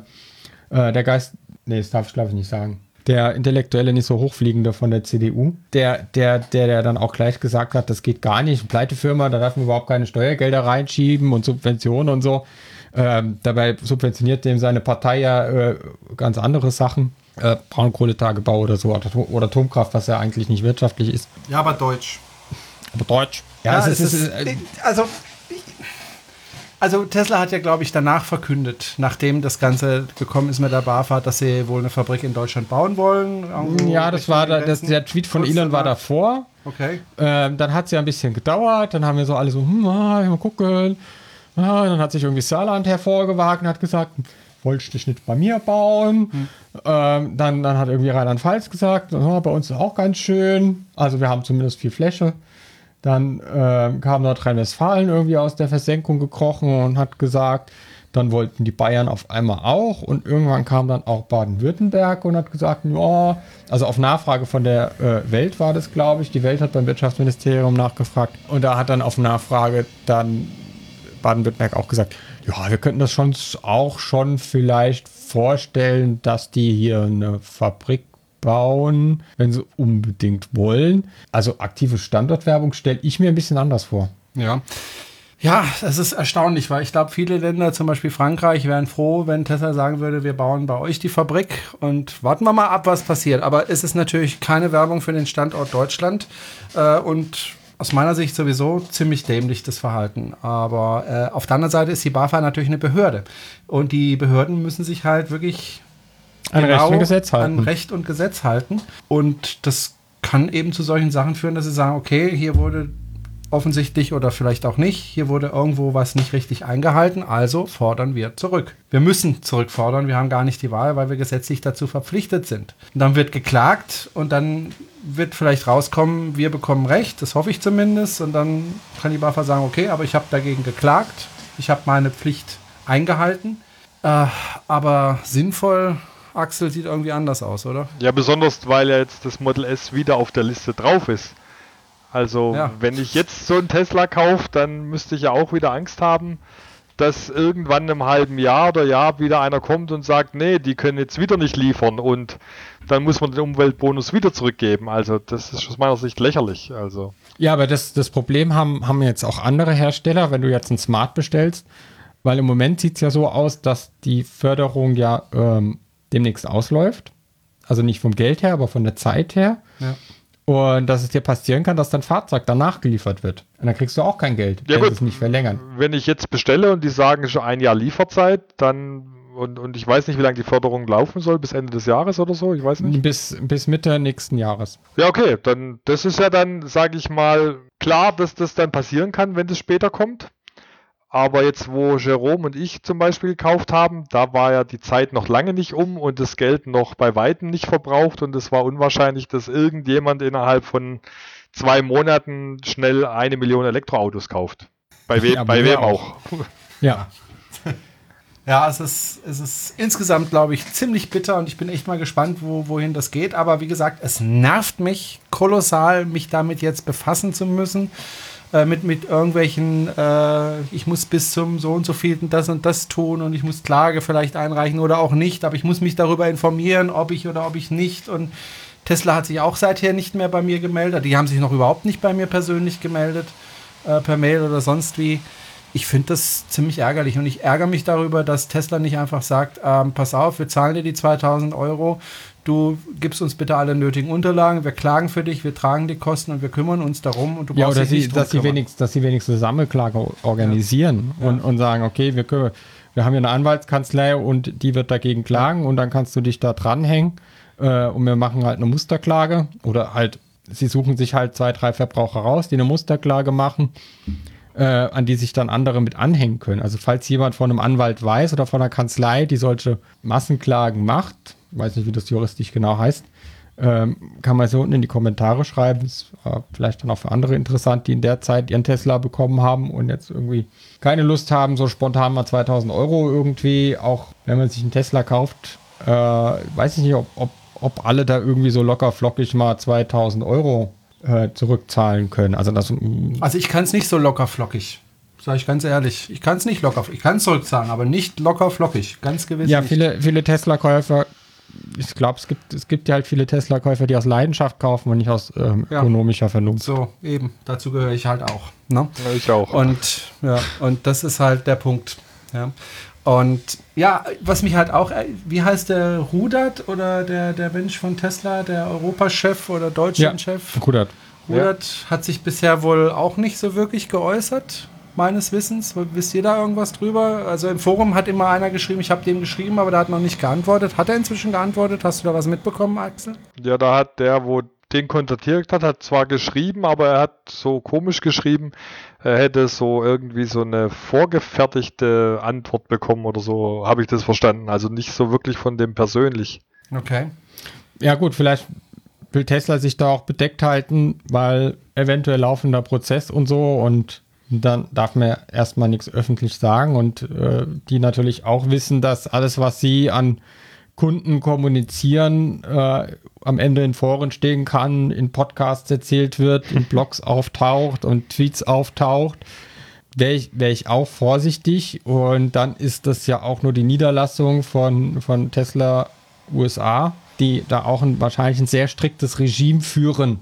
äh, der Geist, nee, das darf ich glaube ich nicht sagen der Intellektuelle nicht so hochfliegende von der CDU, der, der, der, der dann auch gleich gesagt hat, das geht gar nicht, Pleitefirma, da darf man überhaupt keine Steuergelder reinschieben und Subventionen und so. Ähm, dabei subventioniert dem seine Partei ja äh, ganz andere Sachen. Äh, Braunkohletagebau oder so oder Atomkraft, was ja eigentlich nicht wirtschaftlich ist. Ja, aber deutsch. Aber deutsch. Ja, ja es ist, ist, äh, also also Tesla hat ja, glaube ich, danach verkündet, nachdem das Ganze gekommen ist mit der BAFA, dass sie wohl eine Fabrik in Deutschland bauen wollen. Ja, das war da, das, der Tweet von Elon war davor. Okay. Ähm, dann hat es ja ein bisschen gedauert. Dann haben wir so alle so, hm, ah, mal gucken. Ah, dann hat sich irgendwie Saarland hervorgewagt und hat gesagt, wolltest du nicht bei mir bauen? Hm. Ähm, dann, dann hat irgendwie Rheinland-Pfalz gesagt, oh, bei uns ist auch ganz schön. Also wir haben zumindest viel Fläche. Dann äh, kam Nordrhein-Westfalen irgendwie aus der Versenkung gekrochen und hat gesagt, dann wollten die Bayern auf einmal auch und irgendwann kam dann auch Baden-Württemberg und hat gesagt, ja, also auf Nachfrage von der äh, Welt war das, glaube ich. Die Welt hat beim Wirtschaftsministerium nachgefragt und da hat dann auf Nachfrage dann Baden-Württemberg auch gesagt, ja, wir könnten das schon auch schon vielleicht vorstellen, dass die hier eine Fabrik bauen, wenn sie unbedingt wollen. Also aktive Standortwerbung stelle ich mir ein bisschen anders vor. Ja. Ja, es ist erstaunlich, weil ich glaube, viele Länder, zum Beispiel Frankreich, wären froh, wenn Tesla sagen würde, wir bauen bei euch die Fabrik und warten wir mal ab, was passiert. Aber es ist natürlich keine Werbung für den Standort Deutschland äh, und aus meiner Sicht sowieso ziemlich dämlich das Verhalten. Aber äh, auf der anderen Seite ist die BAFA natürlich eine Behörde und die Behörden müssen sich halt wirklich an genau Recht und Gesetz halten. An Recht und Gesetz halten. Und das kann eben zu solchen Sachen führen, dass sie sagen, okay, hier wurde offensichtlich oder vielleicht auch nicht, hier wurde irgendwo was nicht richtig eingehalten, also fordern wir zurück. Wir müssen zurückfordern, wir haben gar nicht die Wahl, weil wir gesetzlich dazu verpflichtet sind. Und dann wird geklagt und dann wird vielleicht rauskommen, wir bekommen Recht, das hoffe ich zumindest, und dann kann die BAFA sagen, okay, aber ich habe dagegen geklagt, ich habe meine Pflicht eingehalten, äh, aber sinnvoll Axel sieht irgendwie anders aus, oder? Ja, besonders weil ja jetzt das Model S wieder auf der Liste drauf ist. Also, ja. wenn ich jetzt so einen Tesla kaufe, dann müsste ich ja auch wieder Angst haben, dass irgendwann im halben Jahr oder Jahr wieder einer kommt und sagt, nee, die können jetzt wieder nicht liefern und dann muss man den Umweltbonus wieder zurückgeben. Also, das ist aus meiner Sicht lächerlich. Also. Ja, aber das, das Problem haben, haben jetzt auch andere Hersteller, wenn du jetzt ein Smart bestellst, weil im Moment sieht es ja so aus, dass die Förderung ja ähm, demnächst ausläuft. Also nicht vom Geld her, aber von der Zeit her. Ja. Und dass es dir passieren kann, dass dein Fahrzeug danach geliefert wird. Und dann kriegst du auch kein Geld, ja, wenn sie es nicht verlängern. Wenn ich jetzt bestelle und die sagen schon ein Jahr Lieferzeit, dann und, und ich weiß nicht, wie lange die Förderung laufen soll, bis Ende des Jahres oder so, ich weiß nicht. Bis, bis Mitte nächsten Jahres. Ja, okay, dann das ist ja dann, sage ich mal, klar, dass das dann passieren kann, wenn das später kommt. Aber jetzt, wo Jerome und ich zum Beispiel gekauft haben, da war ja die Zeit noch lange nicht um und das Geld noch bei Weitem nicht verbraucht und es war unwahrscheinlich, dass irgendjemand innerhalb von zwei Monaten schnell eine Million Elektroautos kauft. Bei wem, ja, bei wem auch. Ja. Ja, es ist, es ist insgesamt, glaube ich, ziemlich bitter und ich bin echt mal gespannt, wo, wohin das geht. Aber wie gesagt, es nervt mich kolossal, mich damit jetzt befassen zu müssen. Äh, mit, mit irgendwelchen, äh, ich muss bis zum so und so vielten das und das tun und ich muss Klage vielleicht einreichen oder auch nicht, aber ich muss mich darüber informieren, ob ich oder ob ich nicht. Und Tesla hat sich auch seither nicht mehr bei mir gemeldet. Die haben sich noch überhaupt nicht bei mir persönlich gemeldet, äh, per Mail oder sonst wie. Ich finde das ziemlich ärgerlich und ich ärgere mich darüber, dass Tesla nicht einfach sagt, ähm, pass auf, wir zahlen dir die 2000 Euro, du gibst uns bitte alle nötigen Unterlagen, wir klagen für dich, wir tragen die Kosten und wir kümmern uns darum und du Ja, brauchst oder dich nicht dass, sie wenigstens, dass sie wenigstens eine Sammelklage organisieren Und, und sagen, okay, wir, können, wir haben hier eine Anwaltskanzlei und die wird dagegen klagen und dann kannst du dich da dranhängen äh, und wir machen halt eine Musterklage oder halt, sie suchen sich halt zwei, drei Verbraucher raus, die eine Musterklage machen, äh, an die sich dann andere mit anhängen können. Also falls jemand von einem Anwalt weiß oder von einer Kanzlei, die solche Massenklagen macht, weiß nicht, wie das juristisch genau heißt, ähm, kann man so unten in die Kommentare schreiben. Ist äh, vielleicht dann auch für andere interessant, die in der Zeit ihren Tesla bekommen haben und jetzt irgendwie keine Lust haben, so spontan mal 2000 Euro irgendwie, auch wenn man sich einen Tesla kauft, äh, weiß ich nicht, ob, ob, ob alle da irgendwie so locker flockig mal 2000 Euro äh, zurückzahlen können. Also das, Also ich kann es nicht so locker flockig. Sag ich ganz ehrlich. Ich kann es nicht locker. Ich kann es zurückzahlen, aber nicht locker flockig. Ganz gewiss ja, nicht. viele, viele Tesla-Käufer, ich glaube, es gibt, es gibt ja halt viele Tesla-Käufer, die aus Leidenschaft kaufen und nicht aus ähm, Ja. ökonomischer Vernunft. So, eben. Dazu gehöre ich halt auch. Ne? Ja, ich auch. Und ja, und das ist halt der Punkt. Ja. Und ja, was mich halt auch, äh, wie heißt der Rudert oder der, der Mensch von Tesla, der Europachef oder Deutschlandchef? Rudert. Rudert hat sich bisher wohl auch nicht so wirklich geäußert, meines Wissens. Wisst ihr da irgendwas drüber? Also im Forum hat immer einer geschrieben, ich habe dem geschrieben, aber der hat noch nicht geantwortet. Hat er inzwischen geantwortet? Hast du da was mitbekommen, Axel? Ja, da hat der, wo den kontaktiert hat, hat zwar geschrieben, aber er hat so komisch geschrieben, er hätte so irgendwie so eine vorgefertigte Antwort bekommen oder so, habe ich das verstanden. Also nicht so wirklich von dem persönlich. Okay. Ja gut, vielleicht will Tesla sich da auch bedeckt halten, weil eventuell laufender Prozess und so und dann darf man erstmal nichts öffentlich sagen und äh, die natürlich auch wissen, dass alles, was sie an Kunden kommunizieren, äh, am Ende in Foren stehen kann, in Podcasts erzählt wird, in Blogs auftaucht und Tweets auftaucht, wäre ich, wär ich auch vorsichtig. Und dann ist das ja auch nur die Niederlassung von, von Tesla USA, die da auch ein, wahrscheinlich ein sehr striktes Regime führen,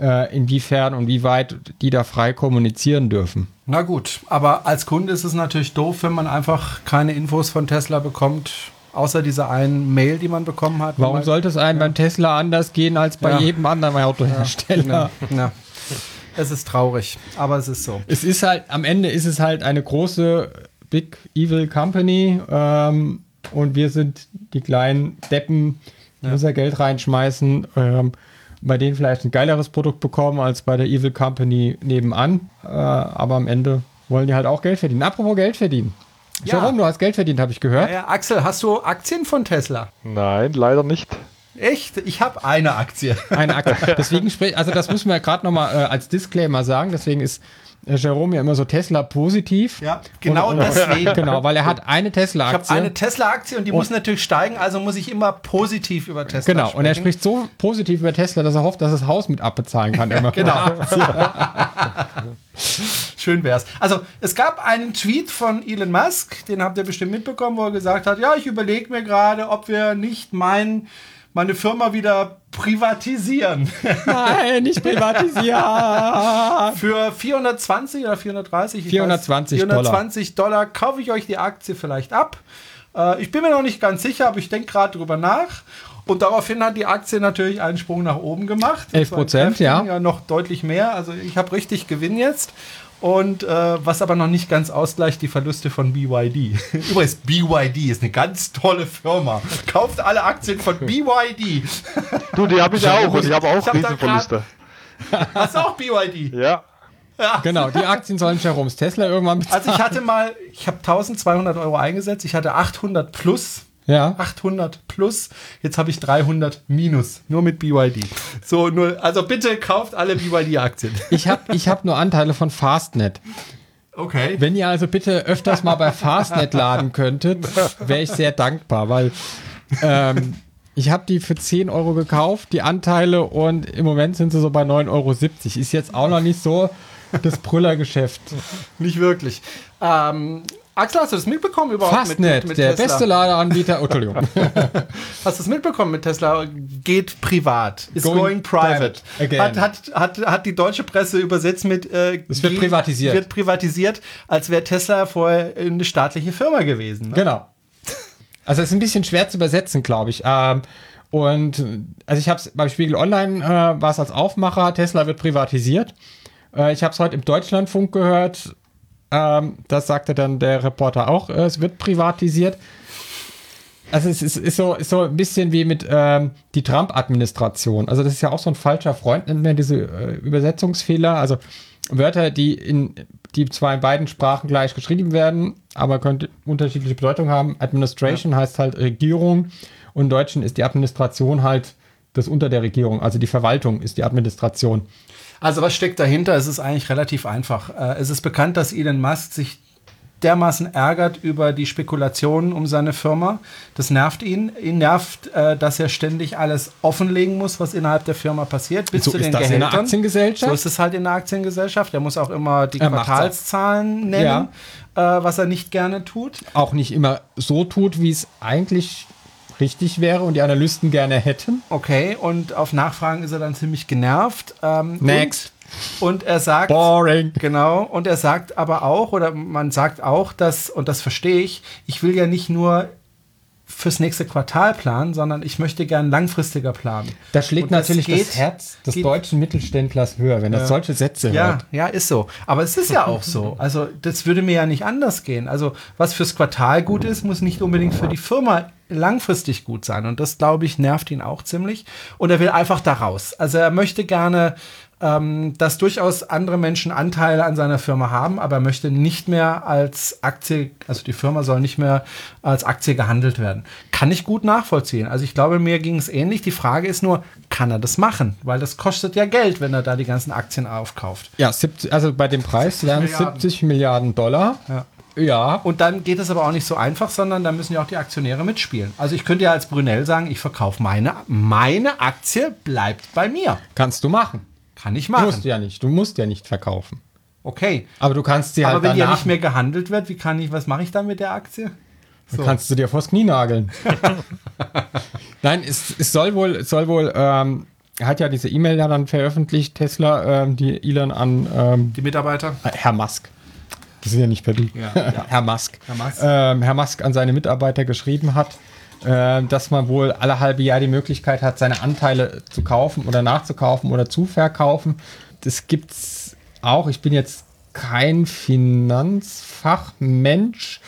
äh, inwiefern und wie weit die da frei kommunizieren dürfen. Na gut, aber als Kunde ist es natürlich doof, wenn man einfach keine Infos von Tesla bekommt, außer dieser einen Mail, die man bekommen hat. Warum man- sollte es einem beim Tesla anders gehen als bei Ja. jedem anderen Autohersteller? Ja, ja. Es ist traurig, aber es ist so. Es ist halt, am Ende ist es halt eine große Big Evil Company ähm, und wir sind die kleinen Deppen, die unser Geld reinschmeißen, ähm, bei denen vielleicht ein geileres Produkt bekommen als bei der Evil Company nebenan. Äh, aber am Ende wollen die halt auch Geld verdienen. Apropos Geld verdienen. Ja. Jerome, du hast Geld verdient, habe ich gehört. Ja, Axel, hast du Aktien von Tesla? Nein, leider nicht. Echt? Ich habe eine Aktie. Eine Aktie. Deswegen sprich, also das müssen wir gerade nochmal äh, als Disclaimer sagen. Deswegen ist Jerome ja immer so Tesla positiv. Ja, genau Und- und- deswegen. Genau, weil er hat eine Ich habe Tesla-Aktie. eine Tesla-Aktie und die muss natürlich steigen, also muss ich immer positiv über Tesla Genau, sprechen. und er spricht so positiv über Tesla, dass er hofft, dass er das Haus mit abbezahlen kann. Immer. Genau. Schön wär's. Also, es gab einen Tweet von Elon Musk, den habt ihr bestimmt mitbekommen, wo er gesagt hat, ja, ich überlege mir gerade, ob wir nicht mein, meine Firma wieder privatisieren. Nein, nicht privatisieren. Für 420 oder 430? ich 420 weiß, 420 Dollar. kaufe ich euch die Aktie vielleicht ab. Äh, ich bin mir noch nicht ganz sicher, aber ich denke gerade drüber nach. Und daraufhin hat die Aktie natürlich einen Sprung nach oben gemacht. 11 Das war ein Prozent, ja. Ja, noch deutlich mehr. Also ich habe richtig Gewinn jetzt. Und äh, was aber noch nicht ganz ausgleicht, die Verluste von BYD. Übrigens, BYD ist eine ganz tolle Firma. Kauft alle Aktien von BYD. Du, die habe ich auch und ich habe auch Ich hab Riesenverluste. Hast du auch BYD? Ja. Genau, die Aktien sollen Jeroms Tesla irgendwann bezahlen. Also ich hatte mal, ich habe 1200 Euro eingesetzt, ich hatte 800 plus, ja. 800 plus, jetzt habe ich 300 minus, nur mit BYD. So, nur, also bitte kauft alle BYD-Aktien. Ich habe ich hab nur Anteile von Fastnet. Okay. Wenn ihr also bitte öfters mal bei Fastnet laden könntet, wäre ich sehr dankbar, weil ähm, ich habe die für 10 Euro gekauft, die Anteile, und im Moment sind sie so bei 9,70 Euro. Ist jetzt auch noch nicht so das Brüllergeschäft. Nicht wirklich. Ähm, Axel, hast du das mitbekommen überhaupt? Fastnet, der Tesla? beste Ladeanbieter. Oh, Entschuldigung. Hast du es mitbekommen mit Tesla? Geht privat. Is going, Going private. private. Hat, hat, hat, hat die deutsche Presse übersetzt mit. Äh, Es wird geht- privatisiert. Wird privatisiert, als wäre Tesla vorher eine staatliche Firma gewesen. Ne? Genau. Also es ist ein bisschen schwer zu übersetzen, glaube ich. Ähm, und also ich habe es beim Spiegel Online äh, war es als Aufmacher, Tesla wird privatisiert. Äh, ich habe es heute im Deutschlandfunk gehört. Ähm, das sagte dann der Reporter auch, äh, es wird privatisiert. Also es ist, ist, so, ist so ein bisschen wie mit ähm, die Trump-Administration. Also das ist ja auch so ein falscher Freund, nennt man diese äh, Übersetzungsfehler. Also Wörter, die in die zwar in beiden Sprachen gleich geschrieben werden, aber könnte unterschiedliche Bedeutung haben. Administration heißt halt Regierung und im Deutschen ist die Administration halt das unter der Regierung, also die Verwaltung ist die Administration. Also was steckt dahinter? Es ist eigentlich relativ einfach. Äh, es ist bekannt, dass Elon Musk sich dermaßen ärgert über die Spekulationen um seine Firma. Das nervt ihn. Ihn nervt, äh, dass er ständig alles offenlegen muss, was innerhalb der Firma passiert, bis So zu ist den das in einer Gehältern. Aktiengesellschaft? So ist es halt in der Aktiengesellschaft. Er muss auch immer die Er. Quartalszahlen nennen, äh, was er nicht gerne tut. Auch nicht immer so tut, wie es eigentlich richtig wäre und die Analysten gerne hätten. Okay, und auf Nachfragen ist er dann ziemlich genervt. Ähm, Next. Und, und er sagt, Boring. Genau, und er sagt aber auch, oder man sagt auch, dass, und das verstehe ich, ich will ja nicht nur fürs nächste Quartal planen, sondern ich möchte gern langfristiger planen. Da schlägt das natürlich geht- das Herz des geht- deutschen Mittelständlers höher, wenn er solche Sätze Ja, hört. ja, ist so. Aber es ist ja auch so. Also, das würde mir ja nicht anders gehen. Also, was fürs Quartal gut ist, muss nicht unbedingt für die Firma langfristig gut sein. Und das, glaube ich, nervt ihn auch ziemlich. Und er will einfach da raus. Also, er möchte gerne, ähm, dass durchaus andere Menschen Anteile an seiner Firma haben, aber er möchte nicht mehr als Aktie, also die Firma soll nicht mehr als Aktie gehandelt werden. Kann ich gut nachvollziehen. Also, ich glaube, mir ging es ähnlich. Die Frage ist nur, kann er das machen? Weil das kostet ja Geld, wenn er da die ganzen Aktien aufkauft. Ja, 70, also bei dem Preis wären es Milliarden. 70 Milliarden Dollar. Ja. Ja. Und dann geht es aber auch nicht so einfach, sondern da müssen ja auch die Aktionäre mitspielen. Also ich könnte ja als Brunel sagen, ich verkaufe meine, meine Aktie bleibt bei mir. Kannst du machen. Kann ich Du musst machen. ja nicht. Du musst ja nicht verkaufen. Okay. Aber du kannst sie Aber halt wenn die ja danach, nicht mehr gehandelt wird, wie kann ich, was mache ich dann mit der Aktie? So. kannst du dir vors Knie nageln. Nein, es, es soll wohl, es soll wohl, ähm, er hat ja diese E-Mail ja dann veröffentlicht, Tesla, ähm, die Elon an ähm, Die Mitarbeiter? Herr Musk. Das ist ja nicht per Du. Ja, ja. Herr Musk. Herr Musk. Ähm, Herr Musk an seine Mitarbeiter geschrieben hat, äh, dass man wohl alle halbe Jahr die Möglichkeit hat, seine Anteile zu kaufen oder nachzukaufen oder zu verkaufen. Das gibt's auch. Ich bin jetzt kein Finanzfachmensch,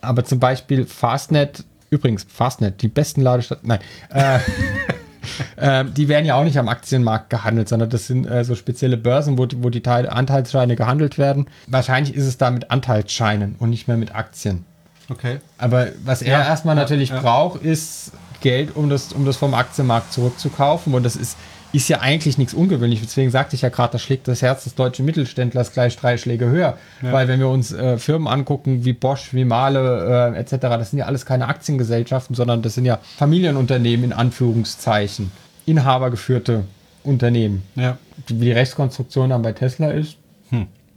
aber zum Beispiel Fastnet, übrigens Fastnet, die besten Ladestadt, nein, äh, ähm, die werden ja auch nicht am Aktienmarkt gehandelt, sondern das sind äh, so spezielle Börsen, wo, die- wo die Teile, Anteilsscheine gehandelt werden. Wahrscheinlich ist es da mit Anteilsscheinen und nicht mehr mit Aktien. Okay. Aber was er Ja, erstmal ja, natürlich ja. braucht, ist Geld, um das, um das vom Aktienmarkt zurückzukaufen. Und das ist, ist ja eigentlich nichts Ungewöhnliches. Deswegen sagte ich ja gerade, da schlägt das Herz des deutschen Mittelständlers gleich drei Schläge höher. Weil wenn wir uns äh, Firmen angucken wie Bosch, wie Mahle äh, etc., das sind ja alles keine Aktiengesellschaften, sondern das sind ja Familienunternehmen in Anführungszeichen. Inhabergeführte Unternehmen. Ja. Wie die Rechtskonstruktion dann bei Tesla ist.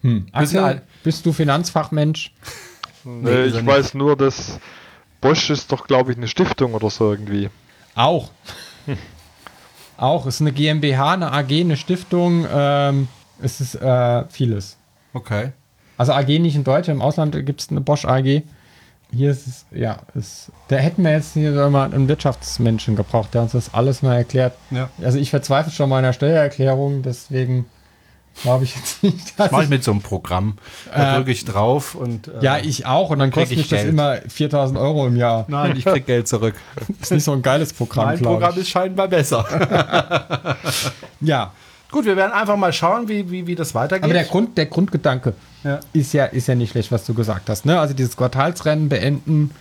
Hm. Axel, alt. bist du Finanzfachmensch? Nee, ich nicht. weiß nur, dass Bosch ist doch, glaube ich, eine Stiftung oder so irgendwie. Auch. Auch. Es ist eine GmbH, eine AG, eine Stiftung. Ähm, es ist äh, vieles. Okay. Also AG nicht in Deutschland, im Ausland gibt es eine Bosch AG. Hier ist es, ja, es, da hätten wir jetzt hier mal einen Wirtschaftsmenschen gebraucht, der uns das alles mal erklärt. Ja. Also ich verzweifle schon mal in der Steuererklärung, deswegen glaube ich jetzt nicht, dass Mach ich mit so einem Programm. Da Äh, drücke ich drauf und. äh, Ja, ich auch und dann kostet ich mich das Geld. immer 4000 Euro im Jahr. Nein, ich krieg Geld zurück. ist nicht so ein geiles Programm, mein Programm ist scheinbar besser. Ja, Gut, wir werden einfach mal schauen, wie, wie, wie das weitergeht. aber der, Grund, der Grundgedanke Ja. ist, ja, ist ja nicht schlecht, was du gesagt hast. Ne? Also dieses Quartalsrennen beenden,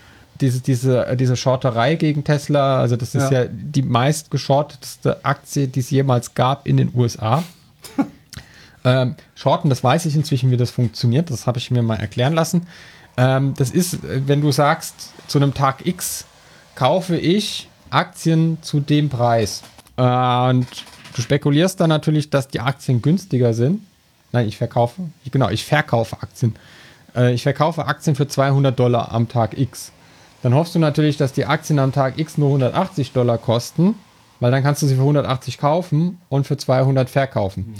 diese, diese, äh, diese Shorterei gegen Tesla, also das ist Ja. ja, die meist geschortetste Aktie, die es jemals gab in den USA. Ähm, Shorten, das weiß ich inzwischen, wie das funktioniert. Das habe ich mir mal erklären lassen. Ähm, das ist, äh, wenn du sagst, zu einem Tag X kaufe ich Aktien zu dem Preis. Äh, und du spekulierst dann natürlich, dass die Aktien günstiger sind. Nein, ich verkaufe. Genau, ich verkaufe Aktien. Äh, ich verkaufe Aktien für 200 Dollar am Tag X. Dann hoffst du natürlich, dass die Aktien am Tag X nur 180 Dollar kosten, weil dann kannst du sie für 180 kaufen und für 200 verkaufen.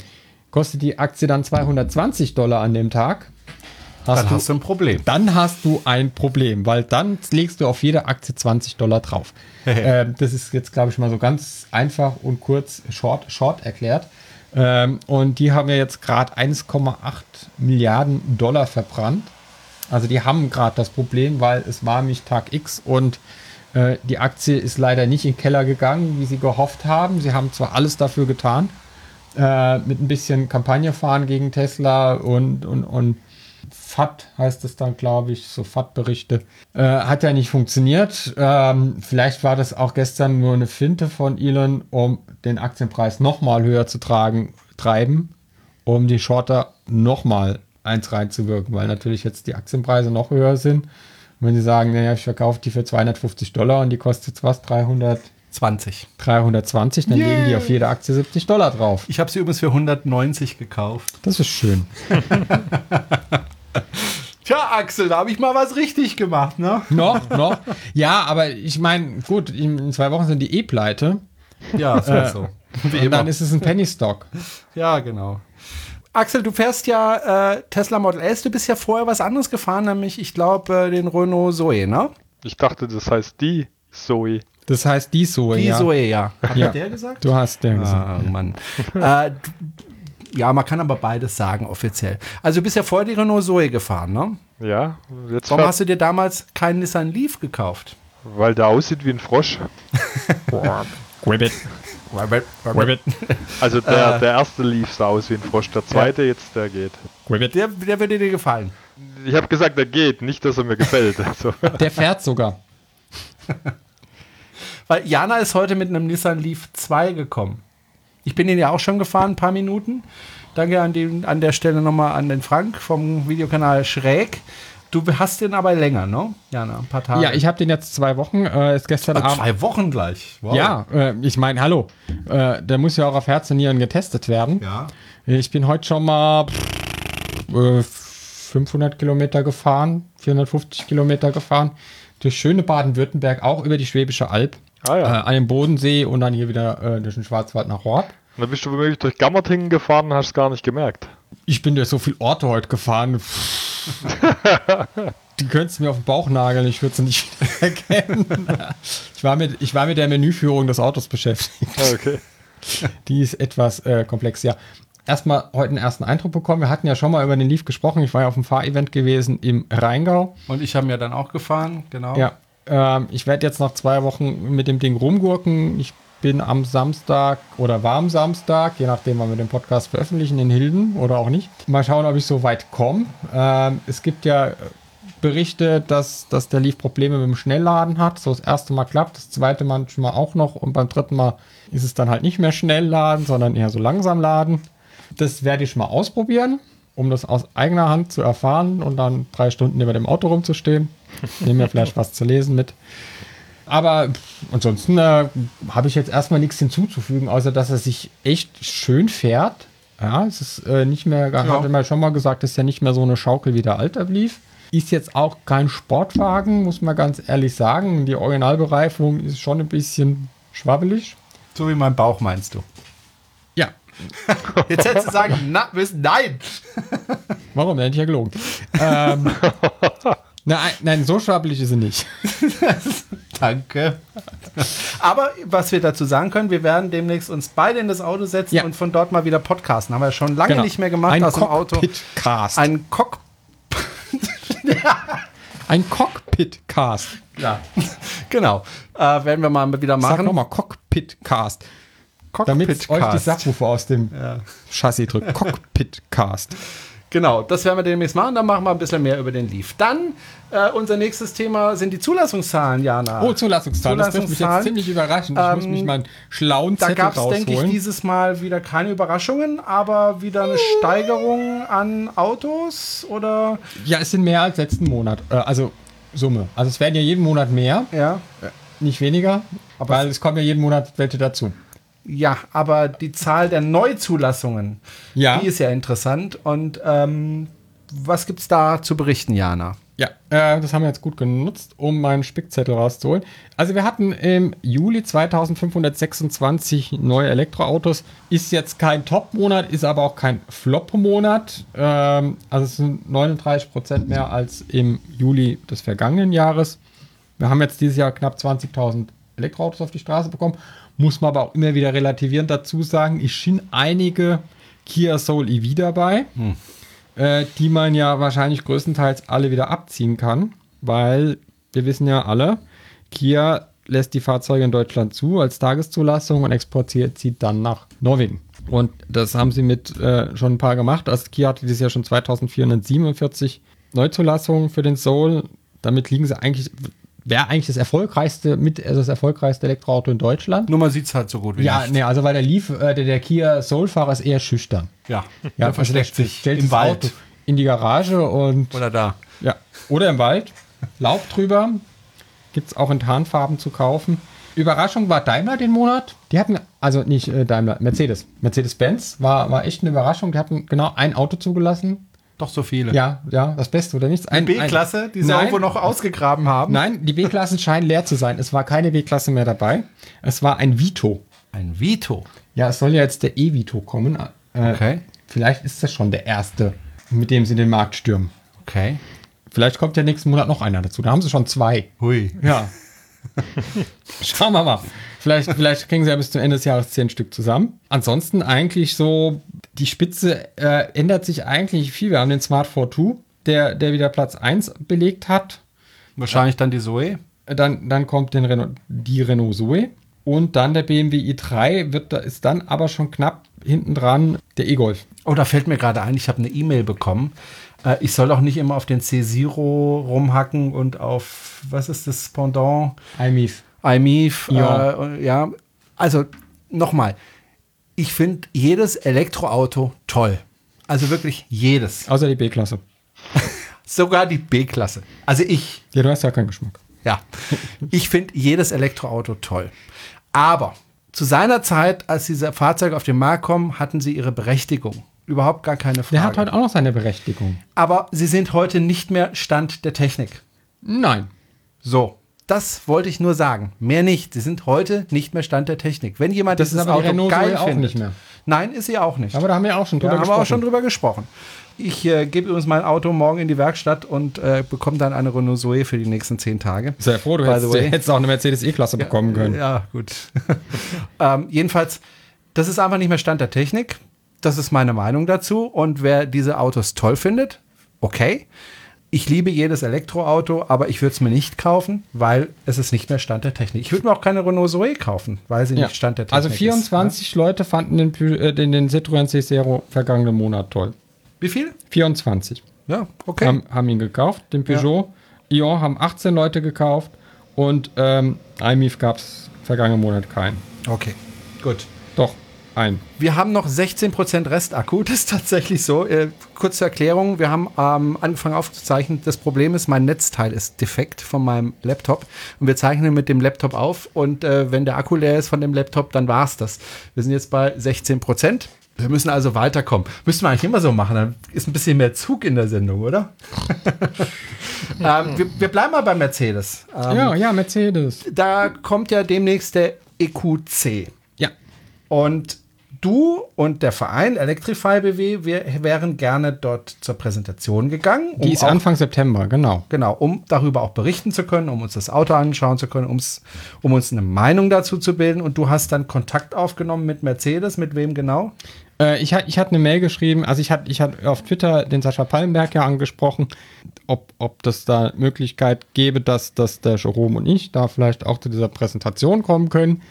Kostet die Aktie dann 220 Dollar an dem Tag, hast Dann du, hast du ein Problem. dann hast du ein Problem, weil dann legst du auf jede Aktie 20 Dollar drauf. ähm, das ist jetzt, glaube ich, mal so ganz einfach und kurz short, short erklärt. Ähm, und die haben ja jetzt gerade 1,8 Milliarden Dollar verbrannt. Also die haben gerade das Problem, weil es war nämlich Tag X und äh, die Aktie ist leider nicht in den Keller gegangen, wie sie gehofft haben. Sie haben zwar alles dafür getan, äh, mit ein bisschen Kampagne fahren gegen Tesla und, und, und FAT heißt es dann, glaube ich, so FAT-Berichte. Äh, hat ja nicht funktioniert. Ähm, vielleicht war das auch gestern nur eine Finte von Elon, um den Aktienpreis nochmal höher zu tragen, treiben, um die Shorter nochmal eins reinzuwirken, weil natürlich jetzt die Aktienpreise noch höher sind. Wenn sie sagen, naja, ich verkaufe die für 250 Dollar und die kostet jetzt was, 300, 20. 320, dann legen die Yay. auf jede Aktie 70 Dollar drauf. Ich habe sie übrigens für 190 gekauft. Das ist schön. Tja, Axel, da habe ich mal was richtig gemacht, ne? noch, noch. Ja, aber ich meine, gut, in zwei Wochen sind die eh pleite. Ja, so, Äh, so. Wie Und immer. dann ist es ein Penny Stock. Ja, genau. Axel, du fährst ja äh, Tesla Model S. Du bist ja vorher was anderes gefahren, nämlich, ich glaube, äh, den Renault Zoe, ne? Ich dachte, das heißt die Zoe. Das heißt die Zoe, Die ja. Zoe, ja. Hat Ja. der gesagt? Du hast den gesagt. Ah, Mann. äh, ja, man kann aber beides sagen, offiziell. Also, du bist ja vorher die Renault Zoe gefahren, ne? Ja, jetzt Warum hast du dir damals keinen Nissan Leaf gekauft? weil der aussieht wie ein Frosch. Ribbit. Ribbit. Also der, der erste Leaf sah aus wie ein Frosch, der zweite jetzt, der geht. Ribbit. Der, der würde dir gefallen. Ich habe gesagt, der geht, nicht, dass er mir gefällt. Also, Der fährt sogar. Weil Jana ist heute mit einem Nissan Leaf 2 gekommen. Ich bin den ja auch schon gefahren, ein paar Minuten. Danke an, den, an der Stelle nochmal an den Frank vom Videokanal Schräg. Du hast den aber länger, ne? Jana, ein paar Tage. Ja, ich habe den jetzt zwei Wochen. Äh, ist gestern Ah, Abend. zwei Wochen gleich. Wow. Ja, äh, ich meine, hallo. Äh, der muss ja auch auf Herz und Nieren getestet werden. Ja. Ich bin heute schon mal pff, äh, 500 Kilometer gefahren, 450 Kilometer gefahren. Durch schöne Baden-Württemberg, auch über die Schwäbische Alb. Ah ja. Äh, an den Bodensee und dann hier wieder äh, durch den Schwarzwald nach Horb. dann bist du womöglich durch Gammertingen gefahren und hast es gar nicht gemerkt. Ich bin durch so viele Orte heute gefahren. Die könntest du mir auf den Bauch nageln, ich würde sie nicht wieder erkennen. Ich war, mit, ich war mit der Menüführung des Autos beschäftigt. Ah, Okay. Die ist etwas äh, komplex, ja. Erstmal heute einen ersten Eindruck bekommen. Wir hatten ja schon mal über den Leaf gesprochen. Ich war ja auf dem Fahrevent gewesen im Rheingau. Und ich habe mir dann auch gefahren, genau. Ja. Ähm, ich werde jetzt noch zwei Wochen mit dem Ding rumgurken. Ich bin am Samstag oder war am Samstag, je nachdem, wann wir den Podcast veröffentlichen, in Hilden oder auch nicht. Mal schauen, ob ich so weit komme. Ähm, es gibt ja äh, Berichte, dass, dass der Leaf Probleme mit dem Schnellladen hat. So das erste Mal klappt, das zweite manchmal auch noch und beim dritten Mal ist es dann halt nicht mehr schnell laden, sondern eher so langsam laden. Das werde ich mal ausprobieren, um das aus eigener Hand zu erfahren und dann drei Stunden über dem Auto rumzustehen. Nehme mir vielleicht was zu lesen mit. Aber ansonsten äh, habe ich jetzt erstmal nichts hinzuzufügen, außer dass er sich echt schön fährt. Ja, es ist äh, nicht mehr, ja. hatte mal schon mal gesagt, ist ja nicht mehr so eine Schaukel wie der alte lief. Ist jetzt auch kein Sportwagen, muss man ganz ehrlich sagen. Die Originalbereifung ist schon ein bisschen schwabbelig. So wie mein Bauch meinst du. Jetzt hättest du sagen, na, müssen, nein. warum? Der hätte ich ja gelogen. ähm, nein, nein, so schwabbelig ist sie nicht. Danke. Aber was wir dazu sagen können, wir werden demnächst uns beide in das Auto setzen Ja. und von dort mal wieder podcasten. Haben wir schon lange nicht mehr gemacht Genau. Ein aus dem Auto. Cockpit-Cast. Ein Cock. Ein Cockpit-Cast. Ja, genau. Äh, werden wir mal wieder Sag machen. nochmal Cockpit-Cast. Damit euch die. Subwoofer aus dem Chassis drückt. Cockpit-Cast. Genau, das werden wir demnächst machen. Dann machen wir ein bisschen mehr über den Leaf. Dann äh, unser nächstes Thema sind die Zulassungszahlen, Jana. Oh, Zulassungszahlen. Das wird mich jetzt ziemlich überraschen. Ich muss Ähm, mich meinen schlauen Da Zettel gab es, denke ich, dieses Mal wieder keine Überraschungen, aber wieder eine Steigerung an Autos oder ja, es sind mehr als letzten Monat. Äh, also Summe. Also es werden ja jeden Monat mehr, ja. nicht weniger. weil es kommen ja jeden Monat welche dazu. Ja, aber die Zahl der Neuzulassungen, Ja. die ist ja interessant. Und ähm, was gibt's da zu berichten, Jana? Ja, äh, das haben wir jetzt gut genutzt, um meinen Spickzettel rauszuholen. Also wir hatten im Juli 2526 neue Elektroautos. Ist jetzt kein Top-Monat, ist aber auch kein Flop-Monat. Ähm, also es sind 39 Prozent mehr als im Juli des vergangenen Jahres. Wir haben jetzt dieses Jahr knapp 20.000 Elektroautos auf die Straße bekommen. Muss man aber auch immer wieder relativierend dazu sagen, es schien einige Kia Soul EV dabei äh, die man ja wahrscheinlich größtenteils alle wieder abziehen kann, weil wir wissen ja alle, Kia lässt die Fahrzeuge in Deutschland zu als Tageszulassung und exportiert sie dann nach Norwegen. Und das haben sie mit äh, schon ein paar gemacht. Also Kia hatte dieses Jahr schon 2447 Neuzulassungen für den Soul. Damit liegen sie eigentlich, wäre eigentlich das erfolgreichste, mit also das erfolgreichste Elektroauto in Deutschland. Nur man sieht's halt so gut wie Ja, nicht. nee, also weil der Leaf, äh, der, der Kia Soul-Fahrer ist eher schüchtern. Ja, Ja, der versteckt also der sich stellt im Wald Auto in die Garage und oder da. ja, oder im Wald. Lauf drüber. Gibt es auch in Tarnfarben zu kaufen. Überraschung war Daimler den Monat. Die hatten, also nicht äh, Daimler, Mercedes. Mercedes-Benz war, war echt eine Überraschung. Die hatten genau ein Auto zugelassen. Doch so viele. Ja, ja, das Beste oder nichts. Ein, B-Klasse, die sie Nein. irgendwo noch ausgegraben haben. Nein, die B-Klassen scheinen leer zu sein. Es war keine B-Klasse mehr dabei. Es war ein Vito. Ein Vito. Ja, es soll ja jetzt der E-Vito kommen. Äh, Okay. Vielleicht ist das schon der erste, mit dem sie den Markt stürmen. Okay. Vielleicht kommt ja nächsten Monat noch einer dazu. Da haben sie schon zwei. Hui. Ja. Schauen wir mal. Vielleicht, vielleicht kriegen sie ja bis zum Ende des Jahres zehn Stück zusammen. Ansonsten eigentlich so, die Spitze äh, ändert sich eigentlich nicht viel. Wir haben den Smart 42, der, der wieder Platz 1 belegt hat. Wahrscheinlich dann die Zoe. Dann, dann kommt den Renault, die Renault Zoe. Und dann der BMW i3 wird, da ist dann aber schon knapp hinten dran der E-Golf. Oh, da fällt mir gerade ein, ich habe eine E-Mail bekommen. Äh, ich soll doch nicht immer auf den C0 rumhacken und auf, was ist das Pendant? iMIF. iMIF. Ja. Äh, ja. Also nochmal, ich finde jedes Elektroauto toll. Also wirklich jedes. Außer die B-Klasse. Sogar die B-Klasse. Also ich, Ja, du hast ja keinen Geschmack. ja, ich finde jedes Elektroauto toll. Aber zu seiner Zeit, als diese Fahrzeuge auf den Markt kommen, hatten sie ihre Berechtigung. Überhaupt gar keine Frage. Der hat heute auch noch seine Berechtigung. Aber sie sind heute nicht mehr Stand der Technik. Nein. So, das wollte ich nur sagen. Mehr nicht. Sie sind heute nicht mehr Stand der Technik. Wenn jemand Das ist dieses Auto Renault geil auch findet, nicht mehr. Nein, ist sie auch nicht. Aber da haben wir auch schon da drüber haben wir auch gesprochen. schon drüber gesprochen. Ich äh, gebe übrigens mein Auto morgen in die Werkstatt und äh, bekomme dann eine Renault Zoe für die nächsten zehn Tage. Sehr froh, du hättest, hättest auch eine Mercedes E-Klasse bekommen können. Ja, gut. ähm, jedenfalls, das ist einfach nicht mehr Stand der Technik. Das ist meine Meinung dazu. Und wer diese Autos toll findet, okay. Ich liebe jedes Elektroauto, aber ich würde es mir nicht kaufen, weil es ist nicht mehr Stand der Technik. Ich würde mir auch keine Renault Zoe kaufen, weil sie Ja. nicht Stand der Technik Also ist. 24 Leute fanden den, äh, den, den Citroën C0 vergangenen Monat toll. Wie viel? 24 Ja, okay. haben, haben ihn gekauft. Den Peugeot Ion haben 18 Leute gekauft und ähm, iMIF gab es vergangenen Monat keinen. okay, gut. Ein. Wir haben noch 16% Restakku. Das ist tatsächlich so. Äh, kurze Erklärung. Wir haben ähm, angefangen aufzuzeichnen. Das Problem ist, mein Netzteil ist defekt von meinem Laptop. Und wir zeichnen mit dem Laptop auf. Und äh, wenn der Akku leer ist von dem Laptop, dann war es das. Wir sind jetzt bei 16%. Wir müssen also weiterkommen. Müssten wir eigentlich immer so machen. Dann ist ein bisschen mehr Zug in der Sendung, oder? ähm, wir, wir bleiben mal bei Mercedes. Ähm, ja, ja, Mercedes. Da kommt ja demnächst der EQC. Ja. Und du und der Verein Electrify BW, wir wären gerne dort zur Präsentation gegangen. Die ist auch, Anfang September, genau. Genau, um darüber auch berichten zu können, um uns das Auto anschauen zu können, um's, um uns eine Meinung dazu zu bilden. Und du hast dann Kontakt aufgenommen mit Mercedes. Mit wem genau? Äh, ich, hat- ich hatte eine Mail geschrieben, also ich hatte ich hatte auf Twitter den Sascha Pallenberg ja angesprochen, ob, ob das da Möglichkeit gäbe, dass, dass der Jerome und ich da vielleicht auch zu dieser Präsentation kommen können.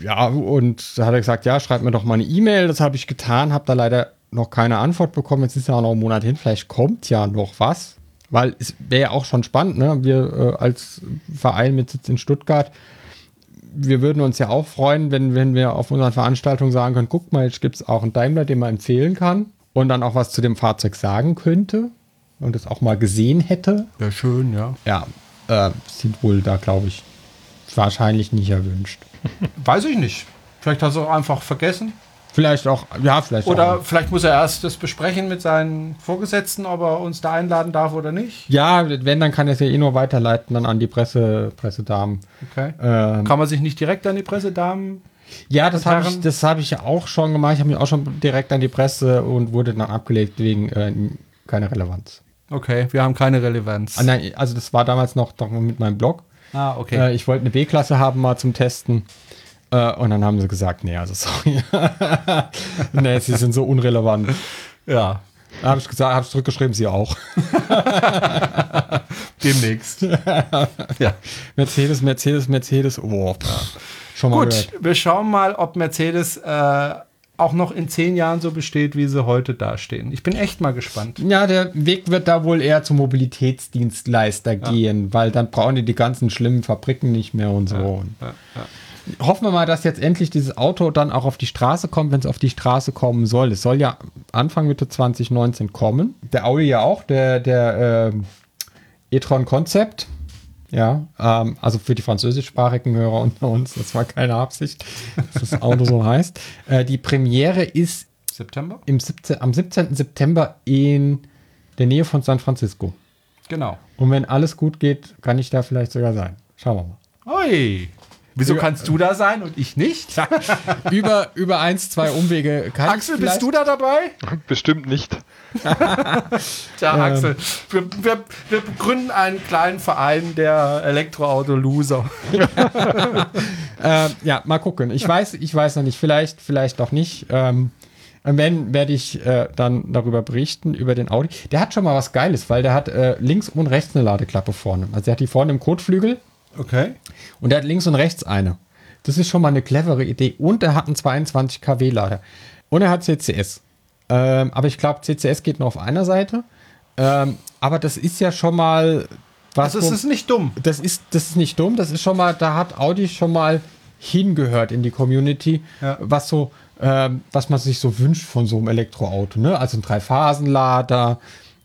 Ja, und da hat er gesagt, ja, schreib mir doch mal eine E-Mail. Das habe ich getan, habe da leider noch keine Antwort bekommen. Jetzt ist ja auch noch ein Monat hin. Vielleicht kommt ja noch was. Weil es wäre ja auch schon spannend, ne? Wir äh, als Verein mit Sitz in Stuttgart, wir würden uns ja auch freuen, wenn, wenn wir auf unseren Veranstaltungen sagen können, guck mal, jetzt gibt es auch einen Daimler, den man empfehlen kann und dann auch was zu dem Fahrzeug sagen könnte und es auch mal gesehen hätte. Ja, schön, ja. Ja, äh, sind wohl da, glaube ich, wahrscheinlich nicht erwünscht. Weiß ich nicht. Vielleicht hast du auch einfach vergessen. Vielleicht auch, ja, vielleicht Oder auch. vielleicht muss er erst das besprechen mit seinen Vorgesetzten, ob er uns da einladen darf oder nicht. Ja, wenn, dann kann er es ja eh nur weiterleiten dann an die Presse, Pressedamen. Okay. Ähm, Kann man sich nicht direkt an die Pressedamen? ja, das habe ich, das hab ich ja auch schon gemacht. Ich habe mich auch schon direkt an die Presse und wurde dann abgelegt wegen äh, keiner Relevanz. Okay, wir haben keine Relevanz. Ah, nein, also das war damals noch, noch mit meinem Blog. Ah, okay. Äh, ich wollte eine B-Klasse haben mal zum Testen. Äh, und dann haben sie gesagt, nee, also sorry. nee, sie sind so unrelevant. ja, Da habe ich gesagt, habe ich zurückgeschrieben, sie auch. demnächst. ja. Mercedes, Mercedes, Mercedes. Oh, schon mal Gut, gehört. wir schauen mal, ob Mercedes äh, auch noch in zehn Jahren so besteht, wie sie heute dastehen. Ich bin echt mal gespannt. Ja, der Weg wird da wohl eher zum Mobilitätsdienstleister gehen, weil dann brauchen die die ganzen schlimmen Fabriken nicht mehr und so. Ja, ja. Hoffen wir mal, dass jetzt endlich dieses Auto dann auch auf die Straße kommt, wenn es auf die Straße kommen soll. Es soll ja Anfang Mitte 2019 kommen. Der Audi ja auch, der, der ähm, e-tron Concept. Ja, ähm, also für die französischsprachigen Hörer unter uns, das war keine Absicht, dass das Auto so heißt. Äh, die Premiere ist September? im 17, am 17. September in der Nähe von San Francisco. Genau. Und wenn alles gut geht, kann ich da vielleicht sogar sein. Schauen wir mal. Ui. Wieso kannst du da sein und ich nicht? über, über eins, zwei Umwege kann Axel, ich bist du da dabei? Bestimmt nicht. Tja, Axel, wir, wir, wir gründen einen kleinen Verein der Elektroauto-Loser. Äh, ja, mal gucken. Ich weiß, ich weiß noch nicht. Vielleicht, vielleicht auch nicht. Ähm, wenn, werde ich äh, dann darüber berichten, über den Audi. Der hat schon mal was Geiles, weil der hat äh, links und rechts eine Ladeklappe vorne. Also er hat die vorne im Kotflügel Okay. und er hat links und rechts eine. Das ist schon mal eine clevere Idee. Und er hat einen 22 kW Lader. Und er hat CCS. Ähm, aber ich glaube, CCS geht nur auf einer Seite. Ähm, aber das ist ja schon mal was. Also es wo- ist nicht dumm. das ist, das ist nicht dumm, das ist schon mal, da hat Audi schon mal hingehört in die Community, Ja. was so, ähm, was man sich so wünscht von so einem Elektroauto, ne? Also ein Dreiphasenlader,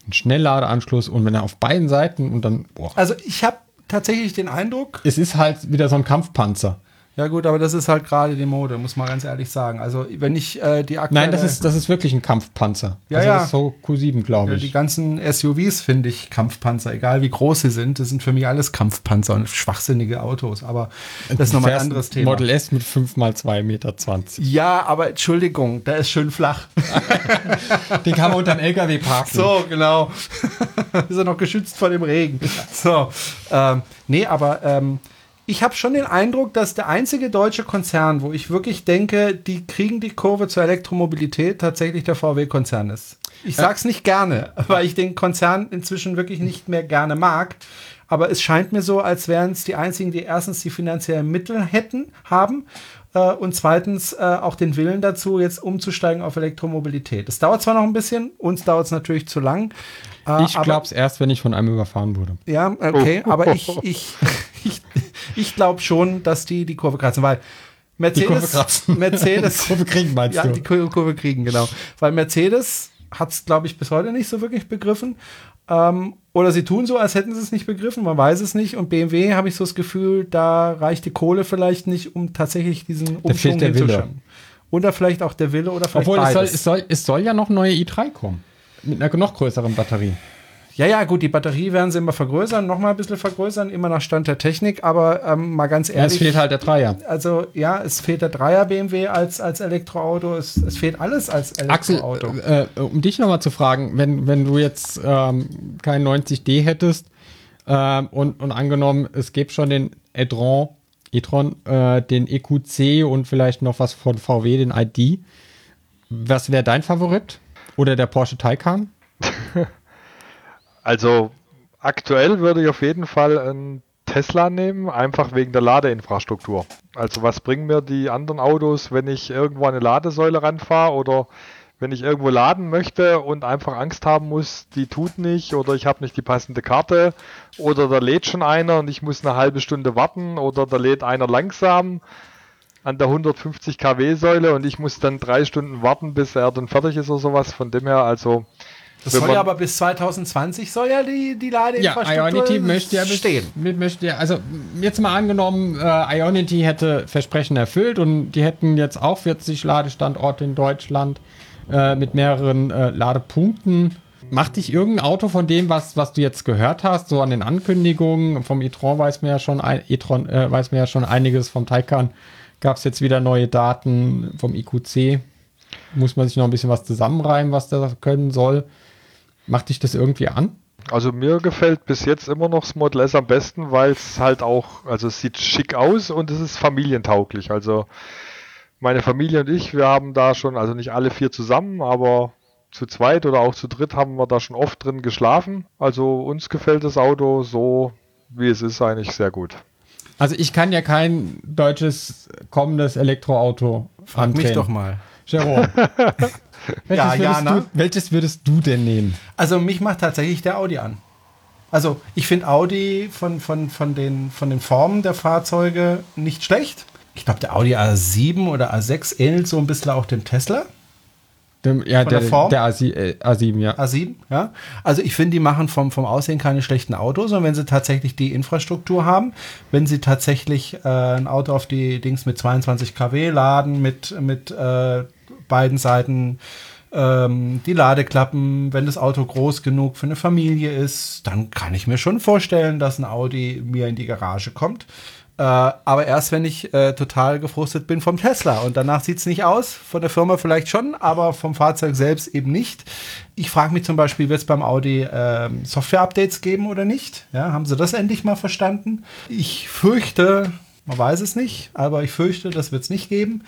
ein Schnellladeanschluss und wenn er auf beiden Seiten und dann, boah, Also ich habe tatsächlich den Eindruck, es ist halt wieder so ein Kampfpanzer. Ja gut, aber das ist halt gerade die Mode, muss man ganz ehrlich sagen. Also wenn ich äh, die aktuelle, Nein, das ist, das ist wirklich ein Kampfpanzer. Ja, also ja. Das ist so Q7, glaube Ja, die ich. ganzen SUVs finde ich Kampfpanzer, egal wie groß sie sind. Das sind für mich alles Kampfpanzer und schwachsinnige Autos. Aber das ist nochmal ein anderes Thema. Model S mit 5 mal 2,20 Meter. Ja, aber Entschuldigung, der ist schön flach. Den kann man unter dem LKW parken. So, genau. ist er noch geschützt vor dem Regen. So, ähm, nee, aber ähm, ich habe schon den Eindruck, dass der einzige deutsche Konzern, wo ich wirklich denke, die kriegen die Kurve zur Elektromobilität, tatsächlich der VW-Konzern ist. Ich sag's nicht gerne, weil ich den Konzern inzwischen wirklich nicht mehr gerne mag. Aber es scheint mir so, als wären es die einzigen, die erstens die finanziellen Mittel hätten, haben äh, und zweitens äh, auch den Willen dazu, jetzt umzusteigen auf Elektromobilität. Es dauert zwar noch ein bisschen, uns dauert es natürlich zu lang. äh, Ich glaube es erst, wenn ich von einem überfahren wurde. ja, okay, aber ich, ich, ich, ich glaube schon, dass die die Kurve kratzen, weil Mercedes, Kurve kratzen. Mercedes, Kurve kriegen, meinst ja, du? die Kur- Kurve kriegen, genau, weil Mercedes hat es, glaube ich, bis heute nicht so wirklich begriffen. Ähm, oder sie tun so, als hätten sie es nicht begriffen, man weiß es nicht. Und BMW habe ich so das Gefühl, da reicht die Kohle vielleicht nicht, um tatsächlich diesen Umschwung hinzuschauen. Oder vielleicht auch der Wille oder vielleicht Obwohl, es soll, beides. es, soll, es soll ja noch neue i3 kommen. Mit einer noch größeren Batterie. Ja, ja, gut, die Batterie werden sie immer vergrößern, noch mal ein bisschen vergrößern, immer nach Stand der Technik, aber ähm, mal ganz Ja, ehrlich. es fehlt halt der Dreier. also ja, es fehlt der Dreier BMW als, als Elektroauto, es, es fehlt alles als Axel, Elektroauto. äh, um dich nochmal zu fragen, wenn, wenn du jetzt ähm, kein 90D hättest ähm, und, und angenommen, es gäbe schon den e-tron, e-tron äh, den EQC und vielleicht noch was von VW, den ID, was wäre dein Favorit? Oder der Porsche Taycan? Also aktuell würde ich auf jeden Fall einen Tesla nehmen, einfach wegen der Ladeinfrastruktur. Also was bringen mir die anderen Autos, wenn ich irgendwo an eine Ladesäule ranfahre oder wenn ich irgendwo laden möchte und einfach Angst haben muss, die tut nicht oder ich habe nicht die passende Karte oder da lädt schon einer und ich muss eine halbe Stunde warten oder da lädt einer langsam an der 150 kW Säule und ich muss dann drei Stunden warten, bis er dann fertig ist oder sowas. Von dem her also Das Wenn soll man- ja aber bis 2020 soll ja die, die Ja, Ladeinfrastruktur Ionity möchte ja bis- stehen. Mit, möchte ja, also jetzt mal angenommen, äh, Ionity hätte Versprechen erfüllt und die hätten jetzt auch 40 Ladestandorte in Deutschland äh, mit mehreren äh, Ladepunkten. Macht dich irgendein Auto von dem, was, was du jetzt gehört hast, so an den Ankündigungen vom e-tron weiß mir ja schon, e-tron, äh, weiß mir ja schon einiges vom Taycan. Gab es jetzt wieder neue Daten vom IQC. Muss man sich noch ein bisschen was zusammenreimen, was das können soll. Macht dich das irgendwie an? Also mir gefällt bis jetzt immer noch das Model S am besten, weil es halt auch, also es sieht schick aus und es ist familientauglich. Also meine Familie und ich, wir haben da schon, also nicht alle vier zusammen, aber zu zweit oder auch zu dritt haben wir da schon oft drin geschlafen. Also uns gefällt das Auto so, wie es ist, eigentlich sehr gut. Also ich kann ja kein deutsches kommendes Elektroauto Frag mich andrehen. doch mal. Jerome. welches, Ja, würdest Jana? du, welches würdest du denn nehmen? Also mich macht tatsächlich der Audi an. Also ich finde Audi von, von, von, den, von den Formen der Fahrzeuge nicht schlecht. Ich glaube, der Audi A7 oder A6 ähnelt so ein bisschen auch dem Tesla. Dem, ja, Von der, der Form? der A7, äh, A7, ja. A7, ja. Also ich finde, die machen vom, vom Aussehen keine schlechten Autos, sondern wenn sie tatsächlich die Infrastruktur haben, wenn sie tatsächlich äh, ein Auto auf die Dings mit 22 kW laden, mit, mit äh, beiden Seiten ähm, die Ladeklappen, wenn das Auto groß genug für eine Familie ist, dann kann ich mir schon vorstellen, dass ein Audi mir in die Garage kommt. Äh, aber erst wenn ich äh, total gefrustet bin vom Tesla. Und danach sieht es nicht aus. Von der Firma vielleicht schon, aber vom Fahrzeug selbst eben nicht. Ich frage mich zum Beispiel, wird es beim Audi ähm, Software-Updates geben oder nicht? Ja, haben sie das endlich mal verstanden? Ich fürchte, man weiß es nicht, aber ich fürchte, das wird es nicht geben.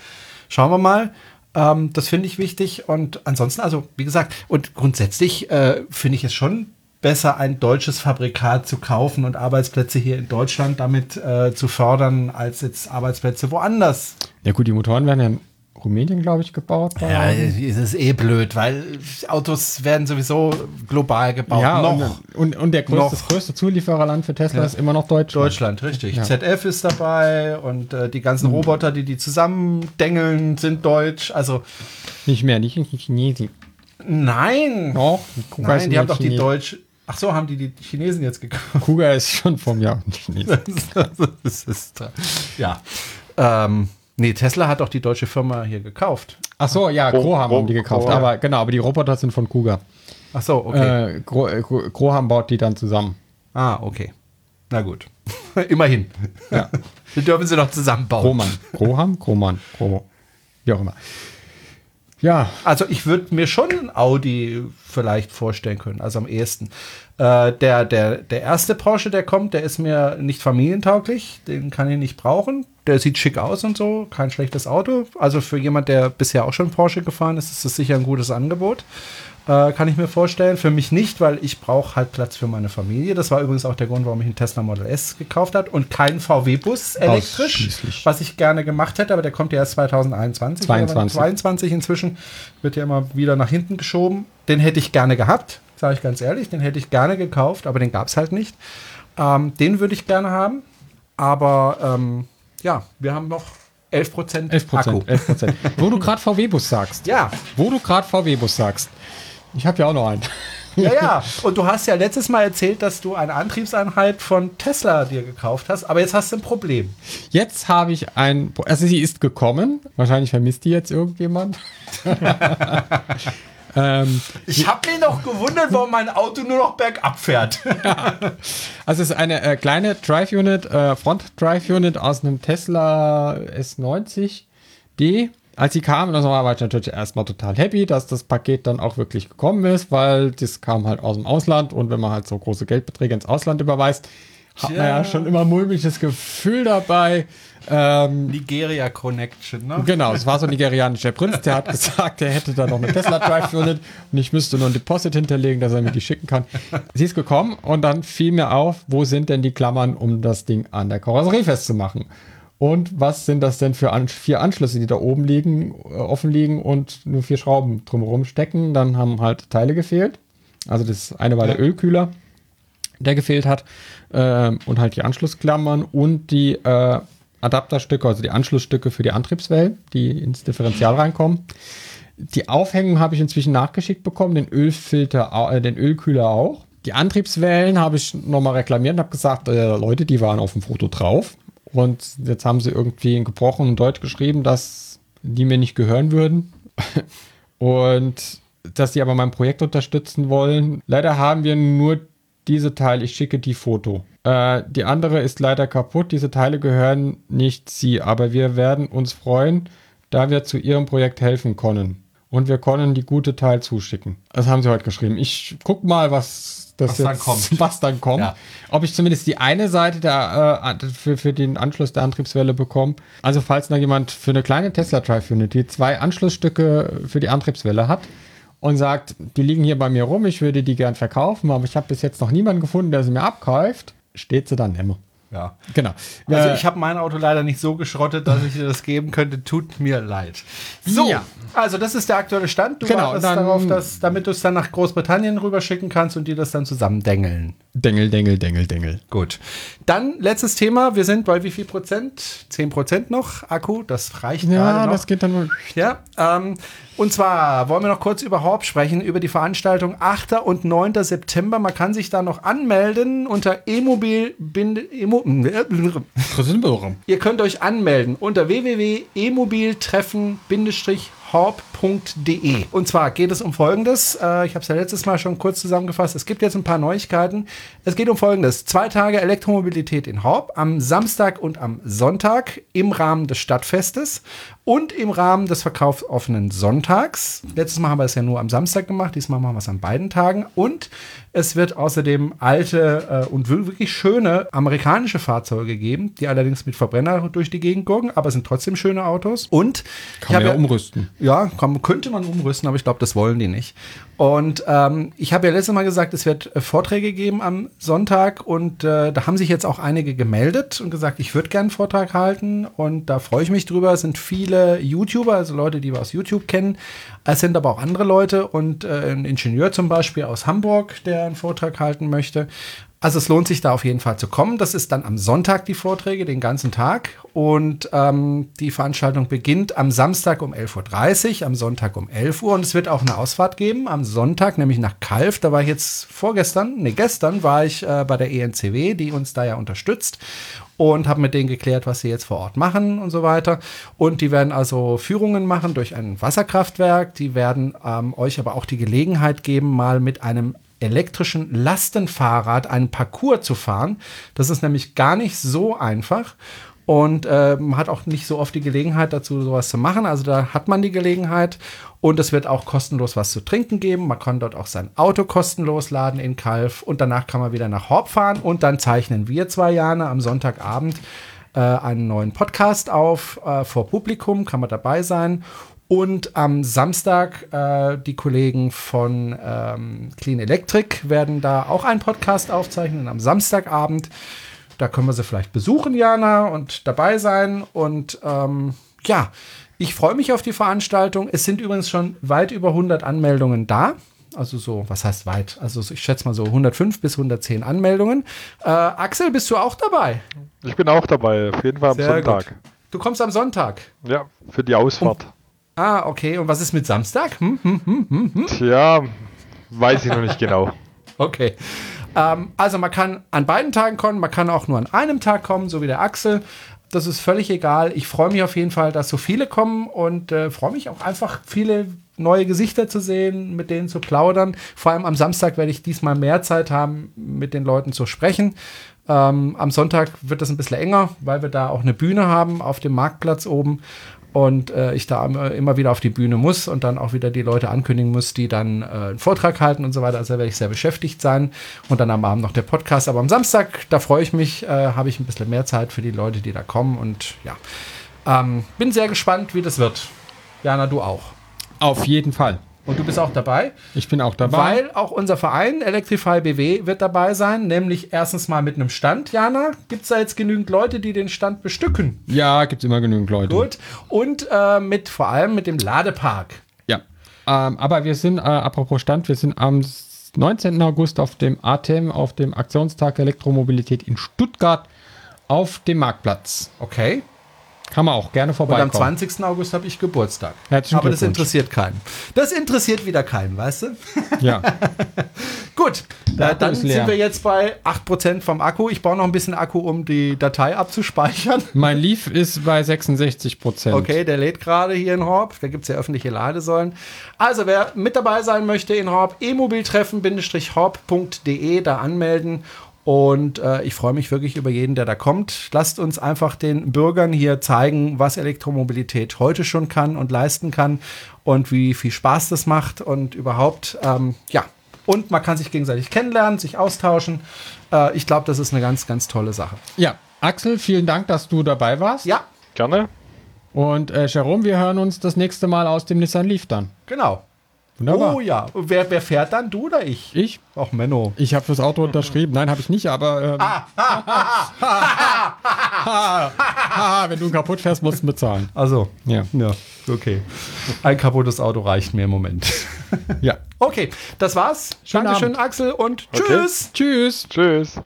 Schauen wir mal. Ähm, das finde ich wichtig. Und ansonsten, also wie gesagt, und grundsätzlich äh, finde ich es schon besser, ein deutsches Fabrikat zu kaufen und Arbeitsplätze hier in Deutschland damit äh, zu fördern, als jetzt Arbeitsplätze woanders. Ja gut, die Motoren werden ja Rumänien, glaube ich, gebaut. Ja, es ist eh blöd, weil Autos werden sowieso global gebaut. ja noch. und, und, und der größte, das größte Zuliefererland für Tesla Ja. ist immer noch Deutschland. Deutschland, richtig. Ja. ZF ist dabei und äh, die ganzen Roboter, die die zusammendengeln, sind deutsch. Also Nicht mehr, nicht in Chinesen. nein, Doch, nein, ist die haben doch die deutsch. Ach so, haben die die Chinesen jetzt gekauft? Kuga ist schon vom Jahr Chinesen. das ist ja. Ähm, nee, Tesla hat doch die deutsche Firma hier gekauft. Ach so, ja, Gro- Groham haben die gekauft. Groham. Aber genau, aber die Roboter sind von Kuga. Ach so, okay. Äh, Gro äh, Gro- Groham baut die dann zusammen. ah, okay. Na gut. Immerhin. Ja. Wir dürfen sie noch zusammenbauen. Grohmann. Groham? Grohmann. Gro Wie auch immer. Ja, Also ich würde mir schon ein Audi vielleicht vorstellen können, also am ehesten. Äh, der, der, der erste Porsche, der kommt, der ist mir nicht familientauglich, den kann ich nicht brauchen. Der sieht schick aus und so, kein schlechtes Auto. Also für jemand, der bisher auch schon Porsche gefahren ist, ist das sicher ein gutes Angebot. Äh, kann ich mir vorstellen. Für mich nicht, weil ich brauche halt Platz für meine Familie. Das war übrigens auch der Grund, warum ich einen Tesla Model S gekauft habe und keinen VW-Bus elektrisch, was ich gerne gemacht hätte, aber der kommt ja erst 2021. 22. 22 inzwischen wird ja immer wieder nach hinten geschoben. Den hätte ich gerne gehabt, sage ich ganz ehrlich. Den hätte ich gerne gekauft, aber den gab es halt nicht. Ähm, den würde ich gerne haben, aber ähm, ja, wir haben noch 11 Prozent 11 Akku. Prozent. 11 Prozent. Wo du gerade VW-Bus sagst. Ja, Wo du gerade VW-Bus sagst. Ich habe ja auch noch einen. ja, ja. Und du hast ja letztes Mal erzählt, dass du eine Antriebseinheit von Tesla dir gekauft hast, aber jetzt hast du ein Problem. Jetzt habe ich ein. Also sie ist gekommen. Wahrscheinlich vermisst die jetzt irgendjemand. ähm, Ich habe mich noch gewundert, warum mein Auto nur noch bergab fährt. also es ist eine äh, kleine Drive-Unit, äh, Front-Drive-Unit aus einem Tesla S90D. Als sie kam, das war ich natürlich erstmal total happy, dass das Paket dann auch wirklich gekommen ist, weil das kam halt aus dem Ausland und wenn man halt so große Geldbeträge ins Ausland überweist, hat man ja schon immer mulmiges Gefühl dabei. Ähm, Nigeria Connection, ne? Genau, es war so ein nigerianischer Prinz, der hat gesagt, er hätte da noch eine Tesla Drive Unit und ich müsste nur ein Deposit hinterlegen, dass er mir die schicken kann. Sie ist gekommen und dann fiel mir auf, wo sind denn die Klammern, um das Ding an der Karosserie festzumachen? Und was sind das denn für an vier Anschlüsse, die da oben liegen, äh, offen liegen und nur vier Schrauben drumherum stecken? Dann haben halt Teile gefehlt. Also das eine war der Ölkühler, der gefehlt hat. Ähm, und halt die Anschlussklammern und die äh, Adapterstücke, also die Anschlussstücke für die Antriebswellen, die ins Differential reinkommen. Die Aufhängung habe ich inzwischen nachgeschickt bekommen, den Ölfilter, äh, den Ölkühler auch. Die Antriebswellen habe ich nochmal reklamiert und habe gesagt, äh, Leute, die waren auf dem Foto drauf. Und jetzt haben sie irgendwie in gebrochenem Deutsch geschrieben, dass die mir nicht gehören würden. und dass sie aber mein Projekt unterstützen wollen. Leider haben wir nur diese Teile. Ich schicke die Foto. Äh, die andere ist leider kaputt. Diese Teile gehören nicht sie, aber wir werden uns freuen, da wir zu ihrem Projekt helfen können. Und wir können die gute Teil zuschicken. Das haben sie heute geschrieben. Ich guck mal, was das Was dann kommt. was dann kommt. Ja. Ob ich zumindest die eine Seite der, äh, für, für den Anschluss der Antriebswelle bekomme. Also falls noch jemand für eine kleine Tesla Trifunity zwei Anschlussstücke für die Antriebswelle hat und sagt, die liegen hier bei mir rum, ich würde die gern verkaufen, aber ich habe bis jetzt noch niemanden gefunden, der sie mir abkauft, steht sie dann immer. Ja. Genau. Also Äh, ich habe mein Auto leider nicht so geschrottet, dass ich dir das geben könnte. Tut mir leid. So, Ja. also das ist der aktuelle Stand. Du Genau, wartest darauf, dass, damit du es dann nach Großbritannien rüberschicken kannst und die das dann zusammendengeln. Dengel, Dengel, Dengel, Dengel. Gut. Dann letztes Thema. Wir sind bei wie viel Prozent? 10 Prozent noch Akku. Das reicht Ja, gerade noch. das geht dann wohl. Ja, ähm, und zwar wollen wir noch kurz über Horb sprechen, über die Veranstaltung 8. und 9. September. Man kann sich da noch anmelden unter emobil. Emo, Ihr könnt euch anmelden unter www.emobiltreffen-horb.de. Und zwar geht es um Folgendes. Äh, ich habe es ja letztes Mal schon kurz zusammengefasst. Es gibt jetzt ein paar Neuigkeiten. Es geht um Folgendes. Zwei Tage Elektromobilität in Horb am Samstag und am Sonntag im Rahmen des Stadtfestes und im Rahmen des verkaufsoffenen Sonntags. Letztes Mal haben wir es ja nur am Samstag gemacht. Diesmal machen wir es an beiden Tagen. Und es wird außerdem alte äh, und wirklich schöne amerikanische Fahrzeuge geben, die allerdings mit Verbrenner durch die Gegend gurken, aber es sind trotzdem schöne Autos. Und Kann man ja umrüsten. ja, kann, könnte man umrüsten, aber ich glaube, das wollen die nicht. Und ähm, ich habe ja letztes Mal gesagt, es wird äh, Vorträge geben am Sonntag und äh, da haben sich jetzt auch einige gemeldet und gesagt, ich würde gerne einen Vortrag halten und da freue ich mich drüber. Es sind viele YouTuber, also Leute, die wir aus YouTube kennen. Es sind aber auch andere Leute und äh, ein Ingenieur zum Beispiel aus Hamburg, der einen Vortrag halten möchte. Also es lohnt sich da auf jeden Fall zu kommen. Das ist dann am Sonntag die Vorträge, den ganzen Tag. Und ähm, die Veranstaltung beginnt am Samstag um 11.30 Uhr, am Sonntag um 11 Uhr. Und es wird auch eine Ausfahrt geben am Sonntag, nämlich nach Kalf. Da war ich jetzt vorgestern, nee, gestern war ich äh, bei der ENCW, die uns da ja unterstützt. Und habe mit denen geklärt, was sie jetzt vor Ort machen und so weiter. Und die werden also Führungen machen durch ein Wasserkraftwerk. Die werden ähm, euch aber auch die Gelegenheit geben, mal mit einem elektrischen Lastenfahrrad einen Parcours zu fahren. Das ist nämlich gar nicht so einfach. Und äh, man hat auch nicht so oft die Gelegenheit dazu, sowas zu machen. Also da hat man die Gelegenheit. Und es wird auch kostenlos was zu trinken geben. Man kann dort auch sein Auto kostenlos laden in Kalf. Und danach kann man wieder nach Horb fahren. Und dann zeichnen wir zwei Jahre am Sonntagabend äh, einen neuen Podcast auf äh, vor Publikum. Kann man dabei sein. Und am Samstag äh, die Kollegen von ähm, Clean Electric werden da auch einen Podcast aufzeichnen am Samstagabend. Da können wir sie vielleicht besuchen, Jana, und dabei sein. Und ähm, ja, ich freue mich auf die Veranstaltung. Es sind übrigens schon weit über 100 Anmeldungen da. Also so, was heißt weit? Also so, ich schätze mal so 105 bis 110 Anmeldungen. Äh, Axel, bist du auch dabei? Ich bin auch dabei, auf jeden Fall am Sehr Sonntag. gut. Du kommst am Sonntag. Ja, für die Ausfahrt. Ah, okay. Und was ist mit Samstag? Hm, hm, hm, hm, hm. Tja, weiß ich noch nicht genau. Okay. Ähm, also man kann an beiden Tagen kommen, man kann auch nur an einem Tag kommen, so wie der Axel. Das ist völlig egal. Ich freue mich auf jeden Fall, dass so viele kommen und äh, freue mich auch einfach, viele neue Gesichter zu sehen, mit denen zu plaudern. Vor allem am Samstag werde ich diesmal mehr Zeit haben, mit den Leuten zu sprechen. Ähm, am Sonntag wird es ein bisschen enger, weil wir da auch eine Bühne haben auf dem Marktplatz oben und äh, ich da immer- wieder auf die Bühne muss und dann auch wieder die Leute ankündigen muss, die dann äh, einen Vortrag halten und so weiter. Also da werde ich sehr beschäftigt sein und dann am Abend noch der Podcast. Aber am Samstag, da freue ich mich, äh, habe ich ein bisschen mehr Zeit für die Leute, die da kommen und ja, ähm, bin sehr gespannt, wie das wird. Jana, du auch. Auf jeden Fall. Und du bist auch dabei? Ich bin auch dabei. Weil auch unser Verein Electrify BW wird dabei sein, nämlich erstens mal mit einem Stand. Jana, gibt es da jetzt genügend Leute, die den Stand bestücken? ja, gibt es immer genügend Leute. Gut. Und äh, mit vor allem mit dem Ladepark. Ja. Ähm, aber wir sind, äh, apropos Stand, wir sind am 19. August auf dem ATEM, auf dem Aktionstag Elektromobilität in Stuttgart auf dem Marktplatz. Okay. Kann man auch gerne Und am vorbeikommen. 20. August habe ich Geburtstag. Herzlichen Aber das interessiert keinen. Das interessiert wieder keinen, weißt du? Ja. Gut, äh, dann sind wir jetzt bei 8% vom Akku. Ich brauche noch ein bisschen Akku, um die Datei abzuspeichern. mein Leaf ist bei 66 Prozent. Okay, der lädt gerade hier in Horb. Da gibt es ja öffentliche Ladesäulen. Also, wer mit dabei sein möchte in Horb, e-mobiltreffen-horb.de, da anmelden. Und äh, ich freue mich wirklich über jeden, der da kommt. Lasst uns einfach den Bürgern hier zeigen, was Elektromobilität heute schon kann und leisten kann und wie viel Spaß das macht und überhaupt, ähm, ja. Und man kann sich gegenseitig kennenlernen, sich austauschen. Äh, ich glaube, das ist eine ganz, ganz tolle Sache. Ja, Axel, vielen Dank, dass du dabei warst. Ja, Gerne. Und äh, Jerome, wir hören uns das nächste Mal aus dem Nissan Leaf dann. genau. Wunderbar. Oh ja. Und wer, wer fährt dann? Du oder ich? Ich? Ach, Menno. Ich habe fürs Auto unterschrieben. Nein, habe ich nicht, aber. Ähm, Haha, wenn du kaputt fährst, musst du bezahlen. Also, Ja. ja, okay. Ein kaputtes Auto reicht mir im Moment. Ja. Okay, das war's. Schönen Dankeschön, Abend. Axel, und Okay. tschüss. Tschüss. Tschüss.